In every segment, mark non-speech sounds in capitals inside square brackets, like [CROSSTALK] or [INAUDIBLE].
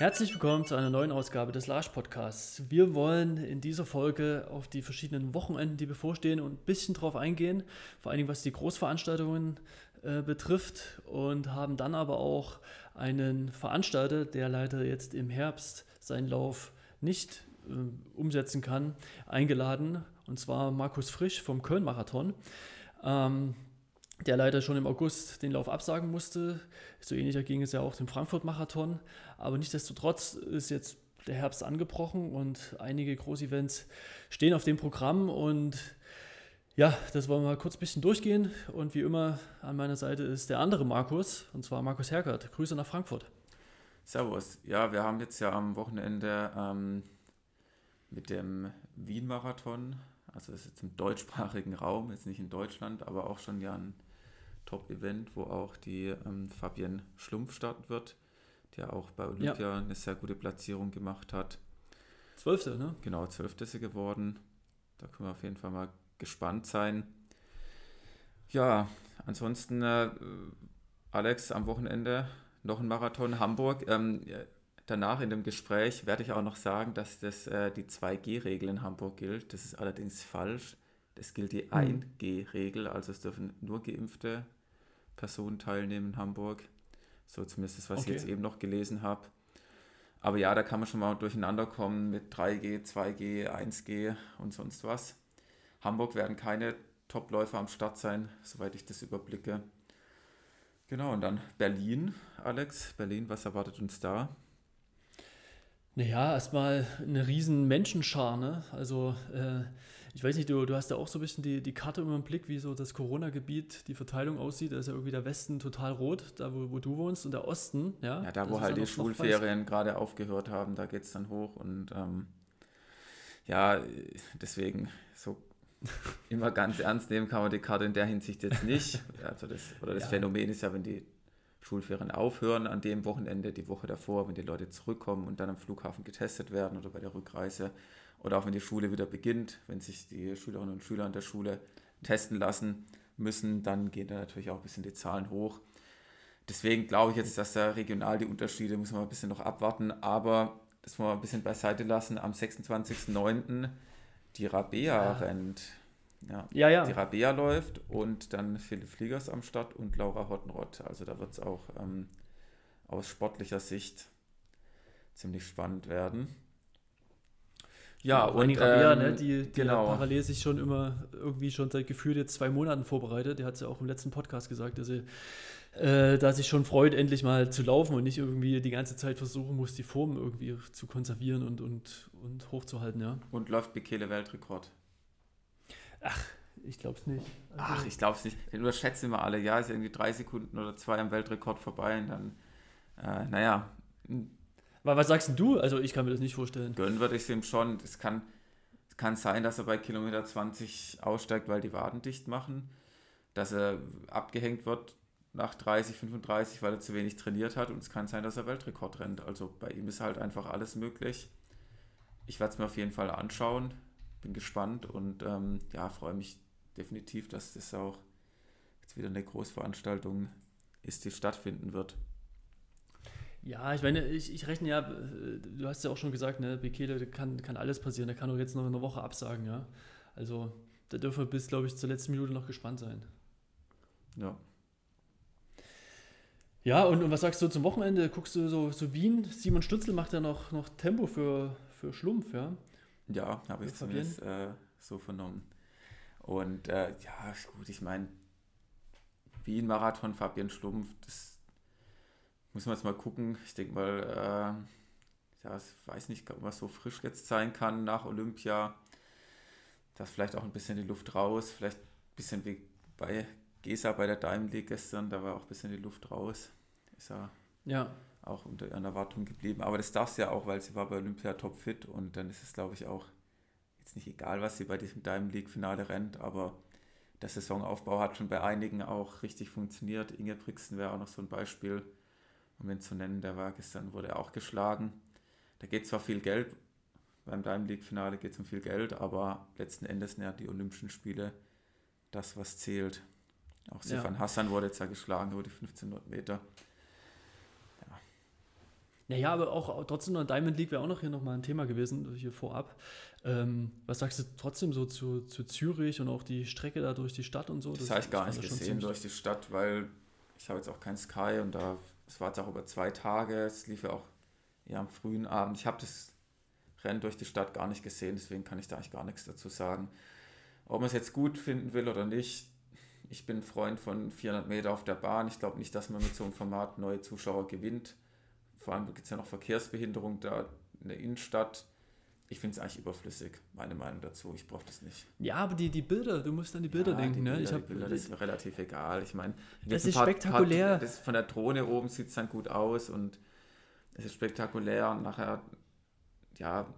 Herzlich willkommen zu einer neuen Ausgabe des Large Podcasts. Wir wollen in dieser Folge auf die verschiedenen Wochenenden, die bevorstehen, und ein bisschen drauf eingehen, vor allen Dingen was die Großveranstaltungen äh, betrifft und haben dann aber auch einen Veranstalter, der leider jetzt im Herbst seinen Lauf nicht äh, umsetzen kann, eingeladen, und zwar Markus Frisch vom Köln-Marathon. Ähm, der leider schon im August den Lauf absagen musste. So ähnlicher ging es ja auch dem Frankfurt-Marathon. Aber nichtsdestotrotz ist jetzt der Herbst angebrochen und einige Großevents stehen auf dem Programm. Und ja, das wollen wir mal kurz ein bisschen durchgehen. Und wie immer an meiner Seite ist der andere Markus, und zwar Markus Hergert. Grüße nach Frankfurt. Servus. Ja, wir haben jetzt ja am Wochenende ähm, mit dem Wien-Marathon, also das ist jetzt im deutschsprachigen Raum, jetzt nicht in Deutschland, aber auch schon ja ein Top-Event, wo auch die ähm, Fabienne Schlumpf starten wird, der auch bei Olympia ja. eine sehr gute Platzierung gemacht hat. Zwölfte, ne? Genau, zwölfte ist sie geworden. Da können wir auf jeden Fall mal gespannt sein. Ja, ansonsten, äh, Alex, am Wochenende noch ein Marathon Hamburg. Ähm, danach in dem Gespräch werde ich auch noch sagen, dass das äh, die 2G-Regel in Hamburg gilt. Das ist allerdings falsch. Es gilt die 1G-Regel, mhm. also es dürfen nur geimpfte Personen teilnehmen in Hamburg. So zumindest das, was okay. ich jetzt eben noch gelesen habe. Aber ja, da kann man schon mal durcheinander kommen mit 3G, 2G, 1G und sonst was. Hamburg werden keine Topläufer am Start sein, soweit ich das überblicke. Genau, und dann Berlin, Alex. Berlin, was erwartet uns da? Naja, erstmal eine riesen Menschenschar, ne? Also äh, ich weiß nicht, du, du hast ja auch so ein bisschen die, die Karte immer im Blick, wie so das Corona-Gebiet, die Verteilung aussieht. Da ist ja irgendwie der Westen total rot, da wo, wo du wohnst, und der Osten, ja. Ja, da wo halt die Schulferien gerade aufgehört haben, da geht es dann hoch. Und ähm, ja, deswegen so [LAUGHS] immer ganz ernst nehmen kann man die Karte in der Hinsicht jetzt nicht. Also das, oder das ja. Phänomen ist ja, wenn die Schulferien aufhören an dem Wochenende, die Woche davor, wenn die Leute zurückkommen und dann am Flughafen getestet werden oder bei der Rückreise oder auch wenn die Schule wieder beginnt, wenn sich die Schülerinnen und Schüler an der Schule testen lassen müssen, dann gehen da natürlich auch ein bisschen die Zahlen hoch. Deswegen glaube ich jetzt, dass da regional die Unterschiede, muss man ein bisschen noch abwarten, aber das wollen wir ein bisschen beiseite lassen. Am 26.09. die Rabea ja. rennt. Ja, ja, ja. Die Rabea läuft und dann Philipp Fliegers am Start und Laura Hottenrott. Also da wird es auch ähm, aus sportlicher Sicht ziemlich spannend werden. Ja, und, und ne, ähm, ne, die, die genau. parallel sich schon immer irgendwie schon seit gefühlt jetzt zwei Monaten vorbereitet. Der hat es ja auch im letzten Podcast gesagt, dass er äh, da sich schon freut, endlich mal zu laufen und nicht irgendwie die ganze Zeit versuchen muss, die Form irgendwie zu konservieren und, und, und hochzuhalten, ja. Und läuft Bekele Weltrekord. Ach, ich glaube es nicht. Also Ach, ich glaube es nicht. Den überschätzen immer alle. Ja, ist irgendwie drei Sekunden oder zwei am Weltrekord vorbei und dann, äh, naja, aber was sagst du? Also ich kann mir das nicht vorstellen. Gönnen würde ich es ihm schon. Es kann, kann sein, dass er bei Kilometer 20 aussteigt, weil die Waden dicht machen. Dass er abgehängt wird nach 30, 35, weil er zu wenig trainiert hat. Und es kann sein, dass er Weltrekord rennt. Also bei ihm ist halt einfach alles möglich. Ich werde es mir auf jeden Fall anschauen. Bin gespannt und ähm, ja, freue mich definitiv, dass das auch jetzt wieder eine Großveranstaltung ist, die stattfinden wird. Ja, ich meine, ich, ich rechne ja, äh, du hast ja auch schon gesagt, ne, Bekele kann, kann alles passieren, der kann auch jetzt noch eine Woche absagen, ja. Also da dürfen wir bis, glaube ich, zur letzten Minute noch gespannt sein. Ja. Ja, und, und was sagst du zum Wochenende? Guckst du so, so Wien? Simon Stützel macht ja noch, noch Tempo für, für Schlumpf, ja? Ja, habe ich zumindest äh, so vernommen. Und äh, ja, gut, ich meine, Wien-Marathon, Fabian Schlumpf, das muss man jetzt mal gucken. Ich denke mal, äh, ja, ich weiß nicht, ob man so frisch jetzt sein kann nach Olympia. Da ist vielleicht auch ein bisschen die Luft raus. Vielleicht ein bisschen wie bei Gesa bei der Diamond League gestern. Da war auch ein bisschen die Luft raus. Ist ja, ja. auch unter ihren Erwartungen geblieben. Aber das darf sie ja auch, weil sie war bei Olympia topfit. Und dann ist es, glaube ich, auch jetzt nicht egal, was sie bei diesem Diamond League Finale rennt. Aber der Saisonaufbau hat schon bei einigen auch richtig funktioniert. Inge Brixen wäre auch noch so ein Beispiel um ihn zu nennen, der war gestern, wurde auch geschlagen. Da geht zwar viel Geld, beim Diamond League-Finale geht es um viel Geld, aber letzten Endes sind ja die Olympischen Spiele das, was zählt. Auch Stefan ja. Hassan wurde jetzt ja geschlagen über die 1500 Meter. Ja. Naja, aber auch trotzdem noch Diamond League wäre auch noch hier nochmal ein Thema gewesen, hier vorab. Ähm, was sagst du trotzdem so zu, zu Zürich und auch die Strecke da durch die Stadt und so? Das, das habe ich gar nicht gesehen durch die Stadt, weil ich habe jetzt auch kein Sky und da, es war jetzt auch über zwei Tage, es lief ja auch eher am frühen Abend. Ich habe das Rennen durch die Stadt gar nicht gesehen, deswegen kann ich da eigentlich gar nichts dazu sagen. Ob man es jetzt gut finden will oder nicht, ich bin Freund von 400 Meter auf der Bahn. Ich glaube nicht, dass man mit so einem Format neue Zuschauer gewinnt. Vor allem gibt es ja noch Verkehrsbehinderung da in der Innenstadt. Ich finde es eigentlich überflüssig, meine Meinung dazu. Ich brauche das nicht. Ja, aber die, die Bilder, du musst an die Bilder ja, denken. Die ne? Bilder, ich hab, die Bilder, das ist mir relativ egal. Ich meine, das ist paar, spektakulär. Paar, das von der Drohne oben sieht es dann gut aus und es ist spektakulär und nachher, ja,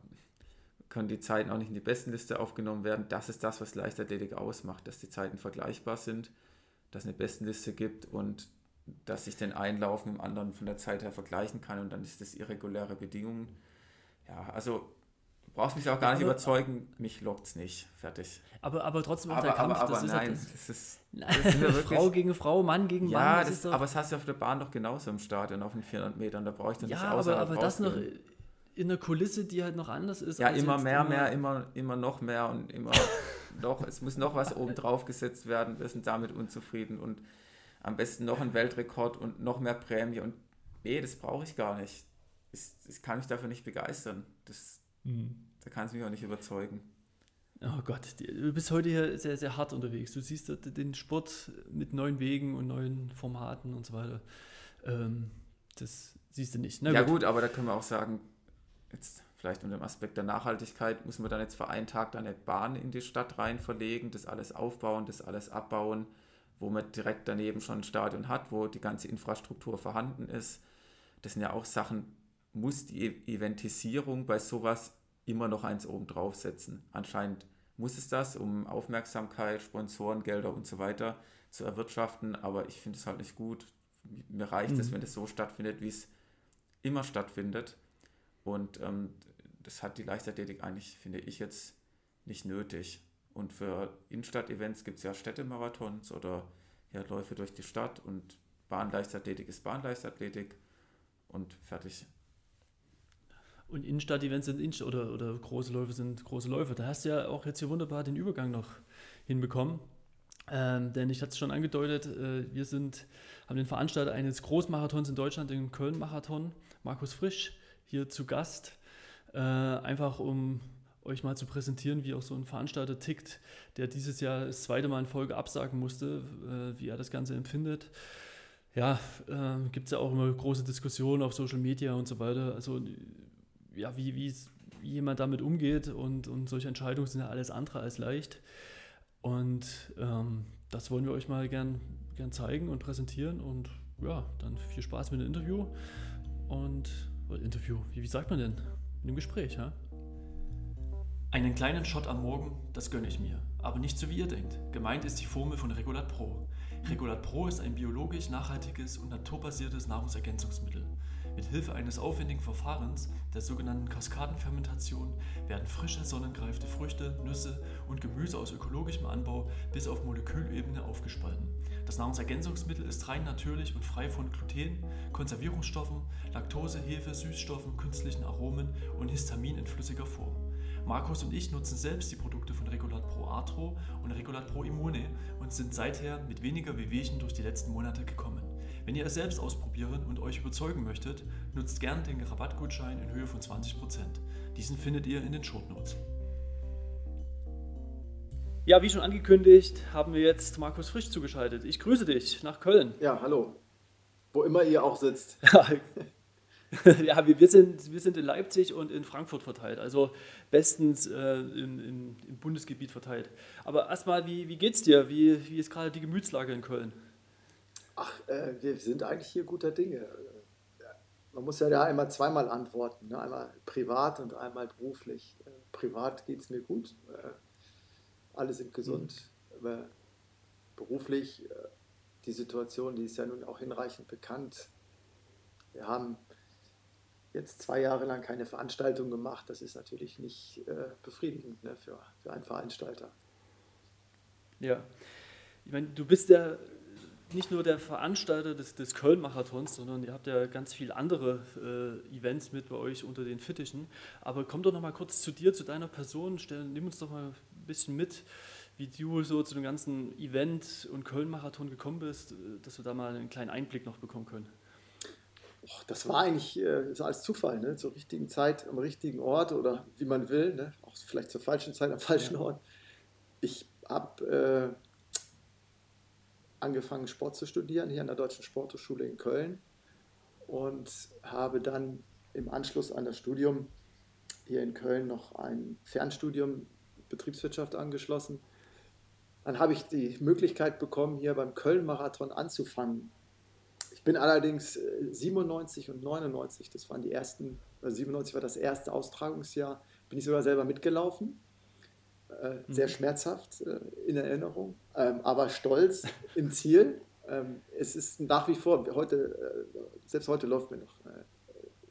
können die Zeiten auch nicht in die Bestenliste aufgenommen werden. Das ist das, was Leichtathletik ausmacht, dass die Zeiten vergleichbar sind, dass es eine Bestenliste gibt und dass ich den Einlauf mit dem anderen von der Zeit her vergleichen kann und dann ist das irreguläre Bedingungen. Ja, also brauchst mich auch gar nicht aber, überzeugen, mich lockt es nicht. Fertig. Aber, aber trotzdem aber, der Kampf, aber, aber das nein, ist, das ist, [LAUGHS] das ist wirklich, Frau gegen Frau, Mann gegen ja, Mann. Das das aber es hast du auf der Bahn doch genauso im Stadion, auf den 400 Metern, da brauche ich dann ja, nicht aber, aber das noch in einer Kulisse, die halt noch anders ist. Ja, immer mehr, mehr, immer, immer noch mehr und immer [LAUGHS] noch, es muss noch was oben drauf gesetzt werden, wir sind damit unzufrieden und am besten noch ein Weltrekord und noch mehr Prämie und nee, das brauche ich gar nicht. Das, das kann mich dafür nicht begeistern. Das, mhm. Da kann es mich auch nicht überzeugen. Oh Gott, du bist heute hier sehr, sehr hart unterwegs. Du siehst den Sport mit neuen Wegen und neuen Formaten und so weiter. Ähm, das siehst du nicht. Na ja gut. gut, aber da können wir auch sagen, jetzt vielleicht unter dem Aspekt der Nachhaltigkeit, müssen wir dann jetzt für einen Tag eine Bahn in die Stadt rein verlegen, das alles aufbauen, das alles abbauen, wo man direkt daneben schon ein Stadion hat, wo die ganze Infrastruktur vorhanden ist. Das sind ja auch Sachen, muss die e-, Eventisierung bei sowas immer noch eins oben draufsetzen. Anscheinend muss es das, um Aufmerksamkeit, Sponsoren, Gelder und so weiter zu erwirtschaften, aber ich finde es halt nicht gut. Mir reicht es, mhm. wenn es so stattfindet, wie es immer stattfindet. Und ähm, das hat die Leichtathletik eigentlich, finde ich, jetzt nicht nötig. Und für Innenstadt-Events gibt es ja Städtemarathons oder ja, Läufe durch die Stadt und Bahnleichtathletik ist Bahnleichtathletik und fertig. Und Innenstadt-Events sind Innenstadt oder, oder große Läufe sind große Läufe. Da hast du ja auch jetzt hier wunderbar den Übergang noch hinbekommen. Ähm, denn ich hatte es schon angedeutet, äh, wir sind, haben den Veranstalter eines Großmarathons in Deutschland, den Köln-Marathon, Markus Frisch, hier zu Gast. Äh, einfach um euch mal zu präsentieren, wie auch so ein Veranstalter tickt, der dieses Jahr das zweite Mal in Folge absagen musste, äh, wie er das Ganze empfindet. Ja, äh, gibt es ja auch immer große Diskussionen auf Social Media und so weiter. Also ja, wie, wie jemand damit umgeht und, und solche Entscheidungen sind ja alles andere als leicht. Und ähm, das wollen wir euch mal gern, gern zeigen und präsentieren. Und ja, dann viel Spaß mit dem Interview. Und Interview, wie, wie sagt man denn? In einem Gespräch, ja? Einen kleinen Shot am Morgen, das gönne ich mir. Aber nicht so wie ihr denkt. Gemeint ist die Formel von Regulat Pro. Regulat Pro ist ein biologisch nachhaltiges und naturbasiertes Nahrungsergänzungsmittel. Mit Hilfe eines aufwendigen Verfahrens, der sogenannten Kaskadenfermentation, werden frische, sonnengreifte Früchte, Nüsse und Gemüse aus ökologischem Anbau bis auf Molekülebene aufgespalten. Das Nahrungsergänzungsmittel ist rein natürlich und frei von Gluten, Konservierungsstoffen, Laktose, Hefe, Süßstoffen, künstlichen Aromen und Histamin in flüssiger Form. Markus und ich nutzen selbst die Produkte von Regulat Pro Arthro und Regulat Pro Immune und sind seither mit weniger Wehwehchen durch die letzten Monate gekommen. Wenn ihr es selbst ausprobieren und euch überzeugen möchtet, nutzt gern den Rabattgutschein in Höhe von 20%. Diesen findet ihr in den Shownotes. Ja, wie schon angekündigt, haben wir jetzt Markus Frisch zugeschaltet. Ich grüße dich nach Köln. Ja, hallo. Wo immer ihr auch sitzt. [LAUGHS] ja, wir, wir, sind, wir sind in Leipzig und in Frankfurt verteilt, also bestens äh, in, in, im Bundesgebiet verteilt. Aber erstmal, wie, wie geht's dir? Wie, wie ist gerade die Gemütslage in Köln? Ach, äh, wir sind eigentlich hier guter Dinge. Man muss ja da einmal zweimal antworten, ne? einmal privat und einmal beruflich. Äh, privat geht es mir gut, äh, alle sind gesund, mhm. aber beruflich, äh, die Situation, die ist ja nun auch hinreichend bekannt. Wir haben jetzt zwei Jahre lang keine Veranstaltung gemacht. Das ist natürlich nicht äh, befriedigend ne, für, für einen Veranstalter. Ja, ich meine, du bist ja nicht nur der Veranstalter des, des Köln-Marathons, sondern ihr habt ja ganz viele andere äh, Events mit bei euch unter den Fittichen. Aber komm doch noch mal kurz zu dir, zu deiner Person. Stell, nimm uns doch mal ein bisschen mit, wie du so zu dem ganzen Event und Köln-Marathon gekommen bist, äh, dass wir da mal einen kleinen Einblick noch bekommen können. Och, das war eigentlich äh, ist alles Zufall, ne? zur richtigen Zeit, am richtigen Ort oder wie man will, ne? auch vielleicht zur falschen Zeit am falschen ja. Ort. Ich habe äh, angefangen, Sport zu studieren, hier an der Deutschen Sporthochschule in Köln und habe dann im Anschluss an das Studium hier in Köln noch ein Fernstudium Betriebswirtschaft angeschlossen. Dann habe ich die Möglichkeit bekommen, hier beim Köln-Marathon anzufangen. Ich bin allerdings 97 äh, und 99, das waren die ersten, also 97 war das erste Austragungsjahr, bin ich sogar selber mitgelaufen äh, sehr mhm. schmerzhaft äh, in Erinnerung, ähm, aber stolz [LAUGHS] im Ziel. Ähm, es ist nach wie vor, heute, äh, selbst heute läuft mir noch, äh,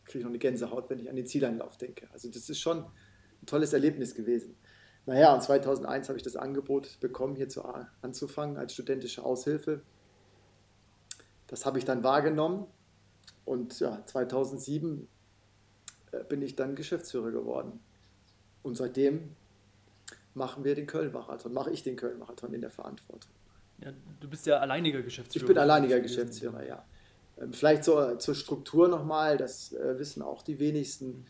kriege ich noch eine Gänsehaut, wenn ich an den Zieleinlauf denke. Also das ist schon ein tolles Erlebnis gewesen. Naja, und 2001 habe ich das Angebot bekommen, hier zu, anzufangen als studentische Aushilfe. Das habe ich dann wahrgenommen und ja, 2007 äh, bin ich dann Geschäftsführer geworden. Und seitdem machen wir den Köln-Marathon, mache ich den Köln-Marathon in der Verantwortung. Ja, du bist ja alleiniger Geschäftsführer. Ich bin alleiniger Geschäftsführer, ja. Ähm, vielleicht zur, zur Struktur nochmal, das äh, wissen auch die wenigsten.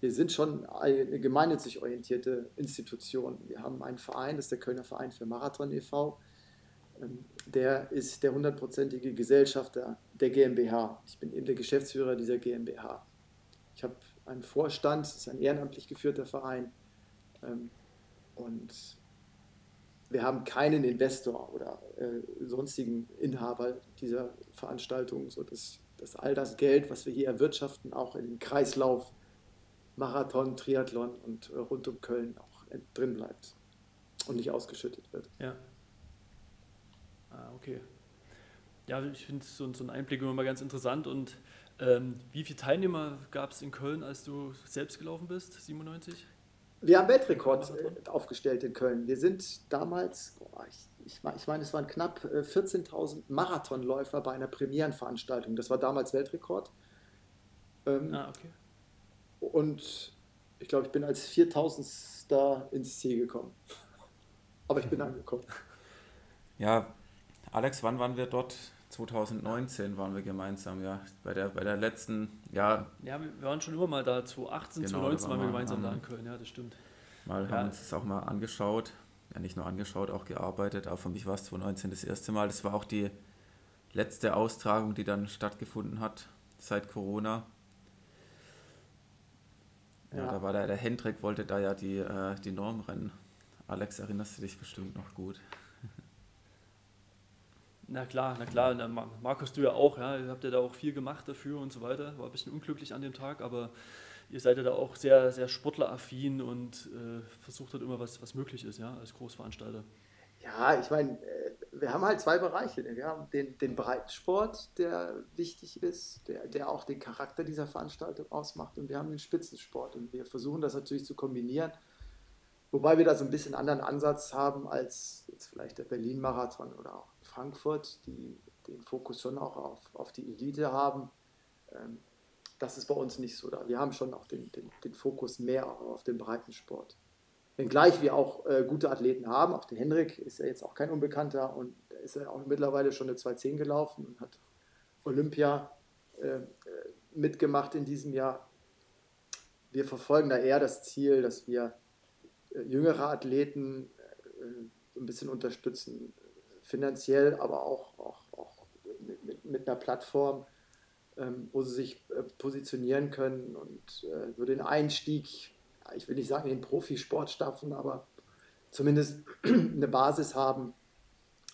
Wir sind schon eine gemeinnützig orientierte Institution. Wir haben einen Verein, das ist der Kölner Verein für Marathon e.V. Ähm, der ist der hundertprozentige Gesellschafter der GmbH. Ich bin eben der Geschäftsführer dieser GmbH. Ich habe einen Vorstand, das ist ein ehrenamtlich geführter Verein. Und wir haben keinen Investor oder äh, sonstigen Inhaber dieser Veranstaltung, sodass dass all das Geld, was wir hier erwirtschaften, auch in den Kreislauf Marathon, Triathlon und äh, rund um Köln auch drin bleibt und nicht ausgeschüttet wird. Ja. Ah, okay. Ja, ich finde so, so einen Einblick immer mal ganz interessant. Und ähm, wie viele Teilnehmer gab es in Köln, als du selbst gelaufen bist? 97? Wir haben Weltrekord äh, aufgestellt in Köln. Wir sind damals, ich, ich, ich meine, es waren knapp 14.000 äh, Marathonläufer bei einer Premierenveranstaltung. Das war damals Weltrekord. Ähm, ah, okay. Und ich glaube, ich bin als 4000. ins Ziel gekommen. Aber ich bin [LAUGHS] angekommen. Ja, Alex, wann waren wir dort? 2019 waren wir gemeinsam, ja. Bei der, bei der letzten, ja. Ja, wir waren schon immer mal da, 2018, genau, 2019 waren wir gemeinsam da in Köln, ja, das stimmt. Mal ja. haben uns das auch mal angeschaut. Ja, nicht nur angeschaut, auch gearbeitet. Aber für mich war es 2019 das erste Mal. Das war auch die letzte Austragung, die dann stattgefunden hat seit Corona. Ja, ja da war der, der Hendrik, wollte da ja die, äh, die Norm rennen. Alex, erinnerst du dich bestimmt noch gut? Na klar, na klar. Na, Markus, du ja auch. Ja. Ihr habt ja da auch viel gemacht dafür und so weiter. War ein bisschen unglücklich an dem Tag, aber ihr seid ja da auch sehr, sehr sportleraffin und äh, versucht halt immer, was, was möglich ist, ja, als Großveranstalter. Ja, ich meine, äh, wir haben halt zwei Bereiche. Ne? Wir haben den, den Breitensport, der wichtig ist, der, der auch den Charakter dieser Veranstaltung ausmacht. Und wir haben den Spitzensport. Und wir versuchen das natürlich zu kombinieren. Wobei wir da so ein bisschen anderen Ansatz haben als jetzt vielleicht der Berlin-Marathon oder auch Frankfurt, die den Fokus schon auch auf, auf die Elite haben. Ähm, das ist bei uns nicht so da. Wir haben schon auch den, den, den Fokus mehr auf den Breitensport. Wenngleich wir auch äh, gute Athleten haben, auch der Henrik ist ja jetzt auch kein Unbekannter und ist ja auch mittlerweile schon eine 2.10 gelaufen und hat Olympia äh, mitgemacht in diesem Jahr. Wir verfolgen da eher das Ziel, dass wir äh, jüngere Athleten äh, ein bisschen unterstützen, finanziell, aber auch, auch, auch mit, mit, mit einer Plattform, ähm, wo sie sich äh, positionieren können und äh, so den Einstieg, ich will nicht sagen in den Profisport schaffen, aber zumindest [CLEARS THROAT] eine Basis haben,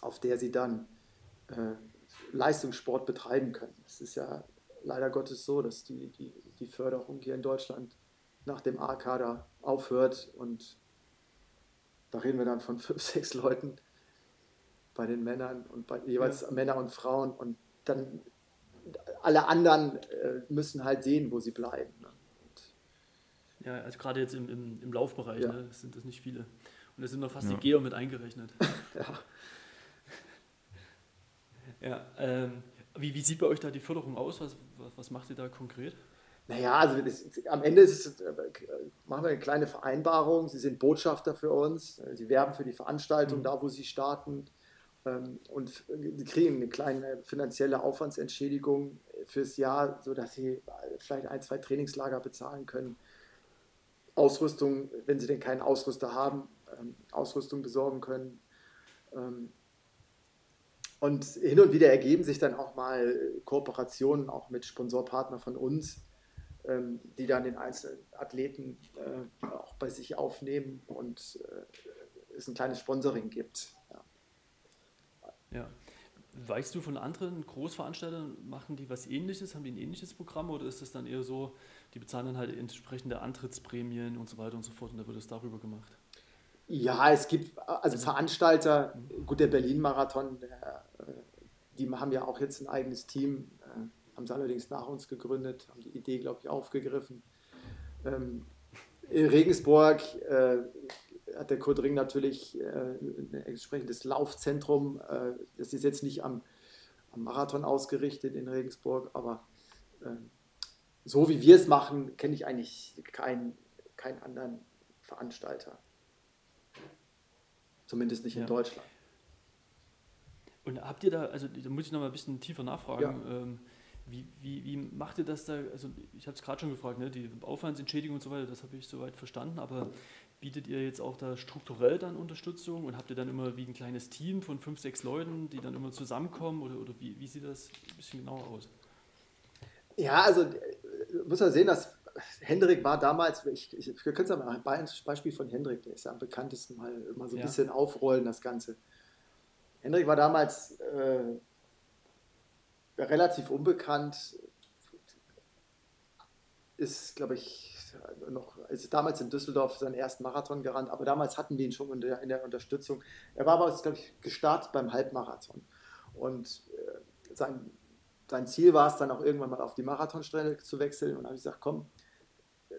auf der sie dann äh, Leistungssport betreiben können. Es ist ja leider Gottes so, dass die, die, die Förderung hier in Deutschland nach dem A-Kader aufhört und da reden wir dann von [LAUGHS] fünf, sechs Leuten, bei den Männern und bei jeweils ja. Männer und Frauen und dann alle anderen äh, müssen halt sehen, wo sie bleiben. Ne? ja, also gerade jetzt im, im, im Laufbereich ja. ne, sind das nicht viele. Und da sind noch fast ja. die Geo mit eingerechnet. [LAUGHS] ja. Ja, ähm, wie, wie sieht bei euch da die Förderung aus? Was, was, macht ihr da konkret? Naja, also das, am Ende es, äh, machen wir eine kleine Vereinbarung. Sie sind Botschafter für uns. Sie werben für die Veranstaltung mhm. da, wo sie starten. Ähm, und kriegen eine kleine finanzielle Aufwandsentschädigung fürs Jahr, sodass sie vielleicht ein, zwei Trainingslager bezahlen können. Ausrüstung, wenn sie denn keinen Ausrüster haben, ähm, Ausrüstung besorgen können. Ähm, und hin und wieder ergeben sich dann auch mal Kooperationen auch mit Sponsorpartnern von uns, die dann den einzelnen Athleten äh, auch bei sich aufnehmen und äh, es ein kleines Sponsoring gibt. Ja. Weißt du von anderen Großveranstaltern, machen die was ähnliches, haben die ein ähnliches Programm oder ist es dann eher so, die bezahlen dann halt entsprechende Antrittsprämien und so weiter und so fort und da wird es darüber gemacht? Ja, es gibt also Veranstalter, gut, der Berlin-Marathon, die haben ja auch jetzt ein eigenes Team, äh, haben sie allerdings nach uns gegründet, haben die Idee, glaube ich, aufgegriffen. Ähm, in Regensburg äh, hat der Kurt Ring natürlich äh, ein entsprechendes Laufzentrum. Äh, das ist jetzt nicht am, am, Marathon ausgerichtet in Regensburg, aber äh, so wie wir es machen, kenne ich eigentlich keinen, keinen anderen Veranstalter. Zumindest nicht ja. in Deutschland. Und habt ihr da, also da muss ich noch mal ein bisschen tiefer nachfragen, ja. ähm, wie, wie, wie macht ihr das da, also ich habe es gerade schon gefragt, ne, die Aufwandsentschädigung und so weiter, das habe ich soweit verstanden, aber bietet ihr jetzt auch da strukturell dann Unterstützung und habt ihr dann immer wie ein kleines Team von fünf, sechs Leuten, die dann immer zusammenkommen oder, oder wie, wie sieht das ein bisschen genauer aus? Ja, also muss man sehen, dass Hendrik war damals, ich, ich, wir können es mal ein Beispiel von Hendrik, der ist ja am bekanntesten mal, mal so ein ja. bisschen aufrollen, das Ganze. Hendrik war damals äh, relativ unbekannt, ist, glaube ich, noch, ist damals in Düsseldorf seinen ersten Marathon gerannt, aber damals hatten wir ihn schon in der, in der Unterstützung. Er war aber, glaube ich, gestartet beim Halbmarathon. Und äh, sein, sein Ziel war es dann auch irgendwann mal auf die Marathonstrecke zu wechseln. Und habe ich gesagt, komm,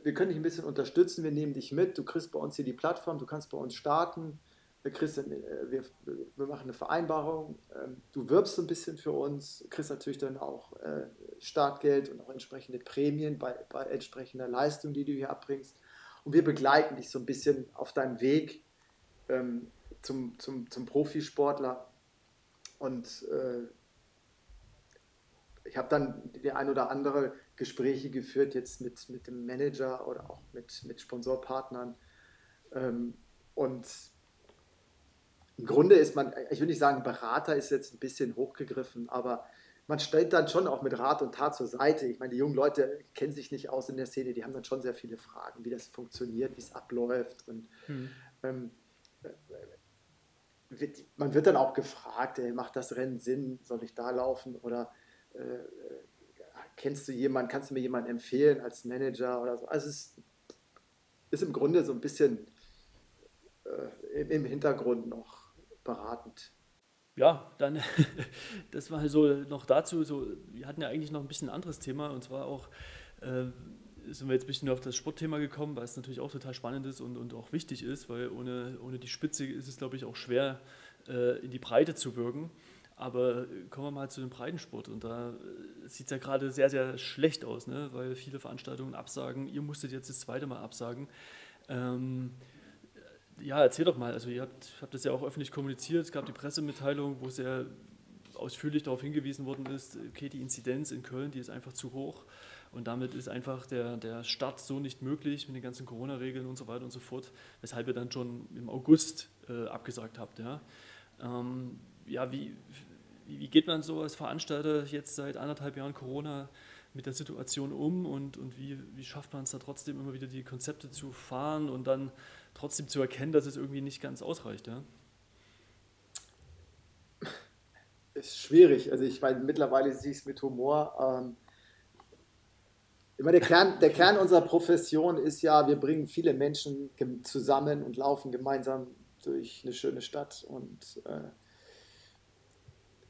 wir können dich ein bisschen unterstützen, wir nehmen dich mit, du kriegst bei uns hier die Plattform, du kannst bei uns starten, wir, kriegst, äh, wir, wir machen eine Vereinbarung, ähm, du wirbst ein bisschen für uns, kriegst natürlich dann auch äh, Startgeld und auch entsprechende Prämien bei, bei entsprechender Leistung, die du hier abbringst. Und wir begleiten dich so ein bisschen auf deinem Weg ähm, zum, zum, zum Profisportler. Und äh, ich habe dann die ein oder andere Gespräche geführt, jetzt mit, mit dem Manager oder auch mit, mit Sponsorpartnern. Ähm, und im Grunde ist man, ich will nicht sagen, Berater ist jetzt ein bisschen hochgegriffen, aber man stellt dann schon auch mit Rat und Tat zur Seite. Ich meine, die jungen Leute kennen sich nicht aus in der Szene, die haben dann schon sehr viele Fragen, wie das funktioniert, wie es abläuft. Und hm. ähm, man wird dann auch gefragt, ey, macht das Rennen Sinn? Soll ich da laufen? Oder äh, kennst du jemanden, kannst du mir jemanden empfehlen als Manager oder so. Also es ist im Grunde so ein bisschen äh, im, Hintergrund noch beratend. Ja, dann, [LAUGHS] das war so noch dazu, so, wir hatten ja eigentlich noch ein bisschen anderes Thema und zwar auch, äh, sind wir jetzt ein bisschen auf das Sportthema gekommen, weil es natürlich auch total spannend ist und, und auch wichtig ist, weil ohne, ohne die Spitze ist es, glaube ich, auch schwer, äh, in die Breite zu wirken. Aber kommen wir mal zu dem Breitensport. Und da sieht es ja gerade sehr, sehr schlecht aus, ne? weil viele Veranstaltungen absagen. Ihr musstet jetzt das zweite Mal absagen. Ähm, ja, erzähl doch mal. Also, ihr habt, habt das ja auch öffentlich kommuniziert. Es gab die Pressemitteilung, wo sehr ausführlich darauf hingewiesen worden ist: okay, die Inzidenz in Köln, die ist einfach zu hoch. Und damit ist einfach der, der Start so nicht möglich mit den ganzen Corona-Regeln und so weiter und so fort, weshalb ihr dann schon im August äh, abgesagt habt. Ja, ähm, ja wie, wie geht man so als Veranstalter jetzt seit anderthalb Jahren Corona mit der Situation um und, und wie, wie schafft man es da trotzdem immer wieder die Konzepte zu fahren und dann trotzdem zu erkennen, dass es irgendwie nicht ganz ausreicht? Ja? Ist schwierig. Also ich meine, mittlerweile sehe ich es mit Humor. Ähm, immer der Kern, der Kern unserer Profession ist ja, wir bringen viele Menschen zusammen und laufen gemeinsam durch eine schöne Stadt und äh,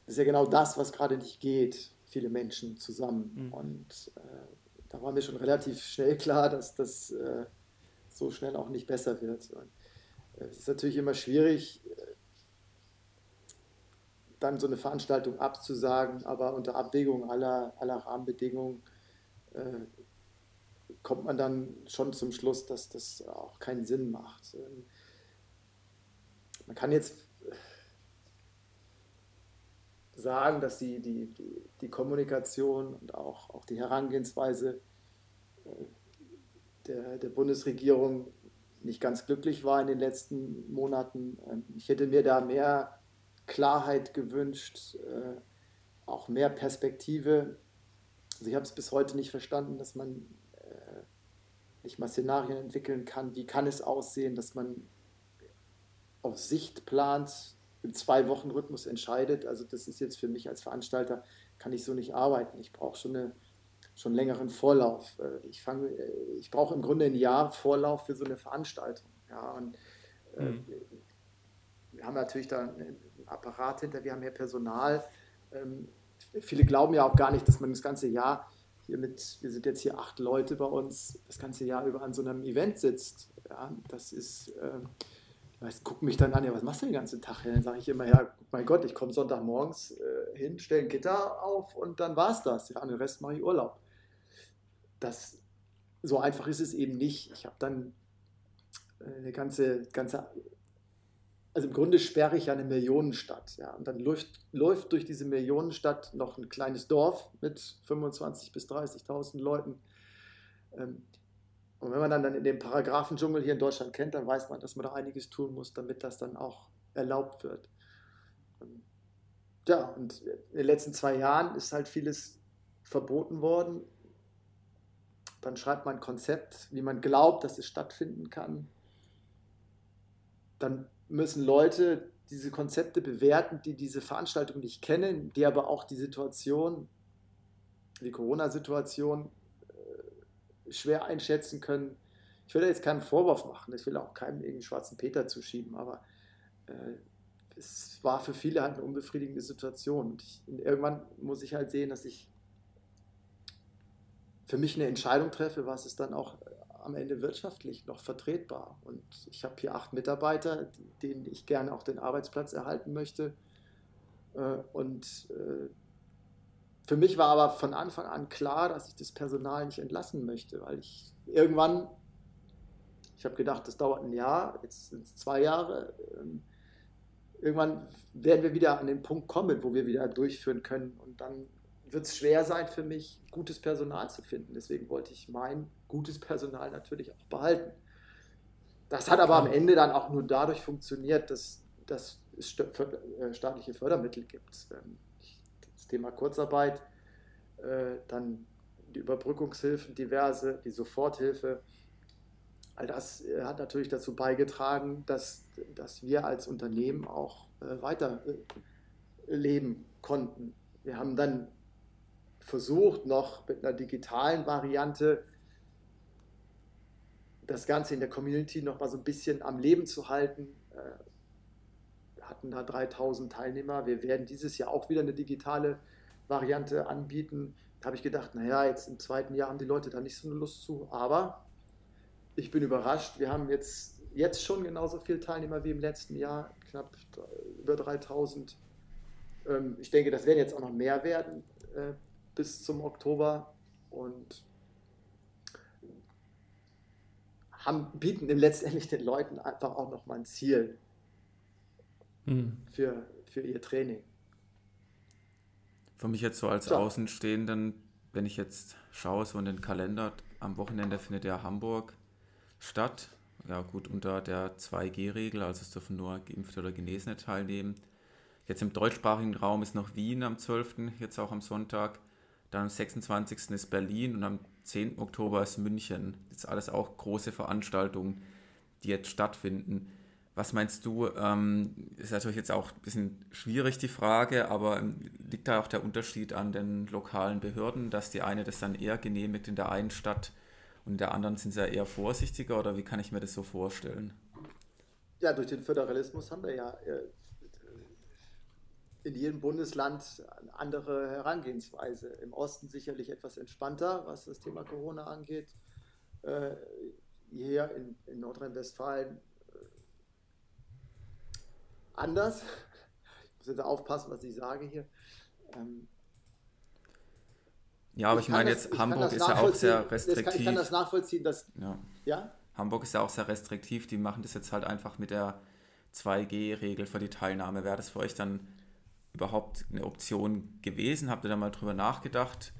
ist ja genau das, was gerade nicht geht, viele Menschen zusammen. Mhm. Und äh, da war mir schon relativ schnell klar, dass das äh, so schnell auch nicht besser wird. Und, äh, es ist natürlich immer schwierig, dann so eine Veranstaltung abzusagen, aber unter Abwägung aller, aller Rahmenbedingungen äh, kommt man dann schon zum Schluss, dass das auch keinen Sinn macht. Ähm, man kann jetzt sagen, dass die, die, die, die Kommunikation und auch, auch die Herangehensweise äh, der, der Bundesregierung nicht ganz glücklich war in den letzten Monaten. Ähm, ich hätte mir da mehr Klarheit gewünscht, äh, auch mehr Perspektive. Also ich habe es bis heute nicht verstanden, dass man äh, nicht mal Szenarien entwickeln kann. Wie kann es aussehen, dass man auf Sicht plant, im Zwei-Wochen-Rhythmus entscheidet? Also das ist jetzt für mich als Veranstalter, kann ich so nicht arbeiten. Ich brauche schon, eine, schon längeren Vorlauf. Äh, ich, ich brauche im Grunde ein Jahr Vorlauf für so eine Veranstaltung. Ja, und, mhm. wir haben natürlich da einen Apparat hinter, wir haben mehr Personal. Ähm, viele glauben ja auch gar nicht, dass man das ganze Jahr hier mit, wir sind jetzt hier acht Leute bei uns, das ganze Jahr über an so einem Event sitzt. Ja, das ist, äh, weißt, gucken mich dann an, ja, was machst du den ganzen Tag? Ja, dann sage ich immer, ja, mein Gott, ich komme Sonntagmorgens äh, hin, stelle ein Gitter auf und dann war es das. Ja, den Rest mache ich Urlaub. Das, so einfach ist es eben nicht. Ich habe dann äh, eine ganze, ganze also im Grunde sperre ich ja eine Millionenstadt. Ja, und dann läuft, läuft durch diese Millionenstadt noch ein kleines Dorf mit 25.000 bis 30.000 Leuten. Ähm, und wenn man dann in dem Paragraphendschungel hier in Deutschland kennt, dann weiß man, dass man da einiges tun muss, damit das dann auch erlaubt wird. Ähm, ja, und in den letzten zwei Jahren ist halt vieles verboten worden. Dann schreibt man ein Konzept, wie man glaubt, dass es stattfinden kann. Dann müssen Leute diese Konzepte bewerten, die diese Veranstaltung nicht kennen, die aber auch die Situation, die Corona-Situation äh, schwer einschätzen können. Ich will da jetzt keinen Vorwurf machen, ich will auch keinem irgendeinen schwarzen Peter zuschieben, aber äh, es war für viele halt eine unbefriedigende Situation. Ich, irgendwann muss ich halt sehen, dass ich für mich eine Entscheidung treffe, was es dann auch am Ende wirtschaftlich noch vertretbar. Und ich habe hier acht Mitarbeiter, denen ich gerne auch den Arbeitsplatz erhalten möchte. Äh, und äh, für mich war aber von Anfang an klar, dass ich das Personal nicht entlassen möchte, weil ich irgendwann, ich habe gedacht, das dauert ein Jahr, jetzt sind es zwei Jahre. Ähm, irgendwann werden wir wieder an den Punkt kommen, wo wir wieder durchführen können. Und dann wird es schwer sein für mich, gutes Personal zu finden. Deswegen wollte ich mein gutes Personal natürlich auch behalten. Das hat aber am Ende dann auch nur dadurch funktioniert, dass, dass es äh, staatliche Fördermittel gibt. Ähm, das Thema Kurzarbeit, äh, dann die Überbrückungshilfen, diverse, die Soforthilfe. All das äh, hat natürlich dazu beigetragen, dass, dass wir als Unternehmen auch weiter leben konnten. Wir haben dann versucht, noch mit einer digitalen Variante das Ganze in der Community noch mal so ein bisschen am Leben zu halten. Äh, wir hatten da 3000 Teilnehmer. Wir werden dieses Jahr auch wieder eine digitale Variante anbieten. Da habe ich gedacht, naja, jetzt im zweiten Jahr haben die Leute da nicht so eine Lust zu. Aber ich bin überrascht. Wir haben jetzt, jetzt schon genauso viele Teilnehmer wie im letzten Jahr, knapp über 3000. Ähm, ich denke, das werden jetzt auch noch mehr werden äh, bis zum Oktober. Und haben, bieten letztendlich den Leuten einfach auch nochmal ein Ziel hm. für, für ihr Training. Für mich jetzt so als so. Außenstehenden, wenn ich jetzt schaue, so in den Kalender, am Wochenende findet ja Hamburg statt. Ja, gut, unter der 2G-Regel, also es dürfen nur Geimpfte oder Genesene teilnehmen. Jetzt im deutschsprachigen Raum ist noch Wien am 12., jetzt auch am Sonntag. Dann am 26. ist Berlin und am 10. Oktober ist München. Das ist alles auch große Veranstaltungen, die jetzt stattfinden. Was meinst du? Ähm, ist natürlich jetzt auch ein bisschen schwierig die Frage, aber ähm, liegt da auch der Unterschied an den lokalen Behörden, dass die eine das dann eher genehmigt in der einen Stadt und in der anderen sind sie ja eher vorsichtiger oder wie kann ich mir das so vorstellen? Ja, durch den Föderalismus haben wir ja äh, in jedem Bundesland eine andere Herangehensweise. Im Osten sicherlich etwas entspannter, was das Thema Corona angeht. Äh, hier in, in Nordrhein-Westfalen äh, anders. muss jetzt aufpassen, was ich sage hier. Ähm, ja, aber ich, ich meine, das, jetzt Hamburg ist ja auch sehr restriktiv. Kann, ich kann das nachvollziehen, dass. Ja. ja. Hamburg ist ja auch sehr restriktiv. Die machen das jetzt halt einfach mit der 2G-Regel für die Teilnahme. Wäre das für euch dann überhaupt eine Option gewesen? Habt ihr da mal drüber nachgedacht?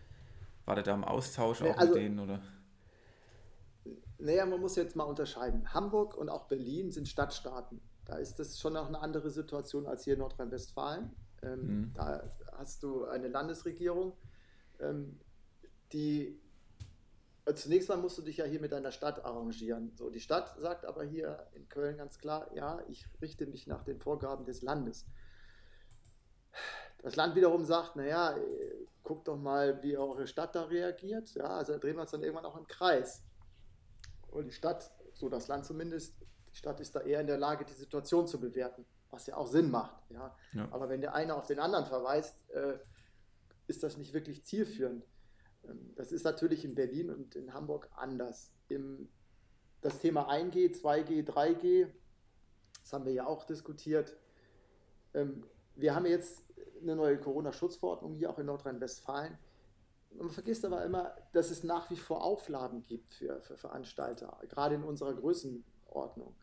War der da im Austausch nee, auch also, mit denen? Oder? Naja, man muss jetzt mal unterscheiden. Hamburg und auch Berlin sind Stadtstaaten. Da ist das schon noch eine andere Situation als hier in Nordrhein-Westfalen. Ähm, mhm. Da hast du eine Landesregierung, ähm, die äh, zunächst mal musst du dich ja hier mit deiner Stadt arrangieren. So, die Stadt sagt aber hier in Köln ganz klar, ja, ich richte mich nach den Vorgaben des Landes. Das Land wiederum sagt, naja, guckt doch mal, wie eure Stadt da reagiert. Ja, also da drehen wir uns dann irgendwann auch im Kreis. Und die Stadt, so das Land zumindest, die Stadt ist da eher in der Lage, die Situation zu bewerten, was ja auch Sinn macht. Ja. ja. Aber wenn der eine auf den anderen verweist, äh, ist das nicht wirklich zielführend. Ähm, das ist natürlich in Berlin und in Hamburg anders. Im, das Thema 1G, 2G, 3G, das haben wir ja auch diskutiert. Ähm, wir haben jetzt eine neue Corona-Schutzverordnung hier auch in Nordrhein-Westfalen. Man vergisst aber immer, dass es nach wie vor Auflagen gibt für, für Veranstalter, gerade in unserer Größenordnung.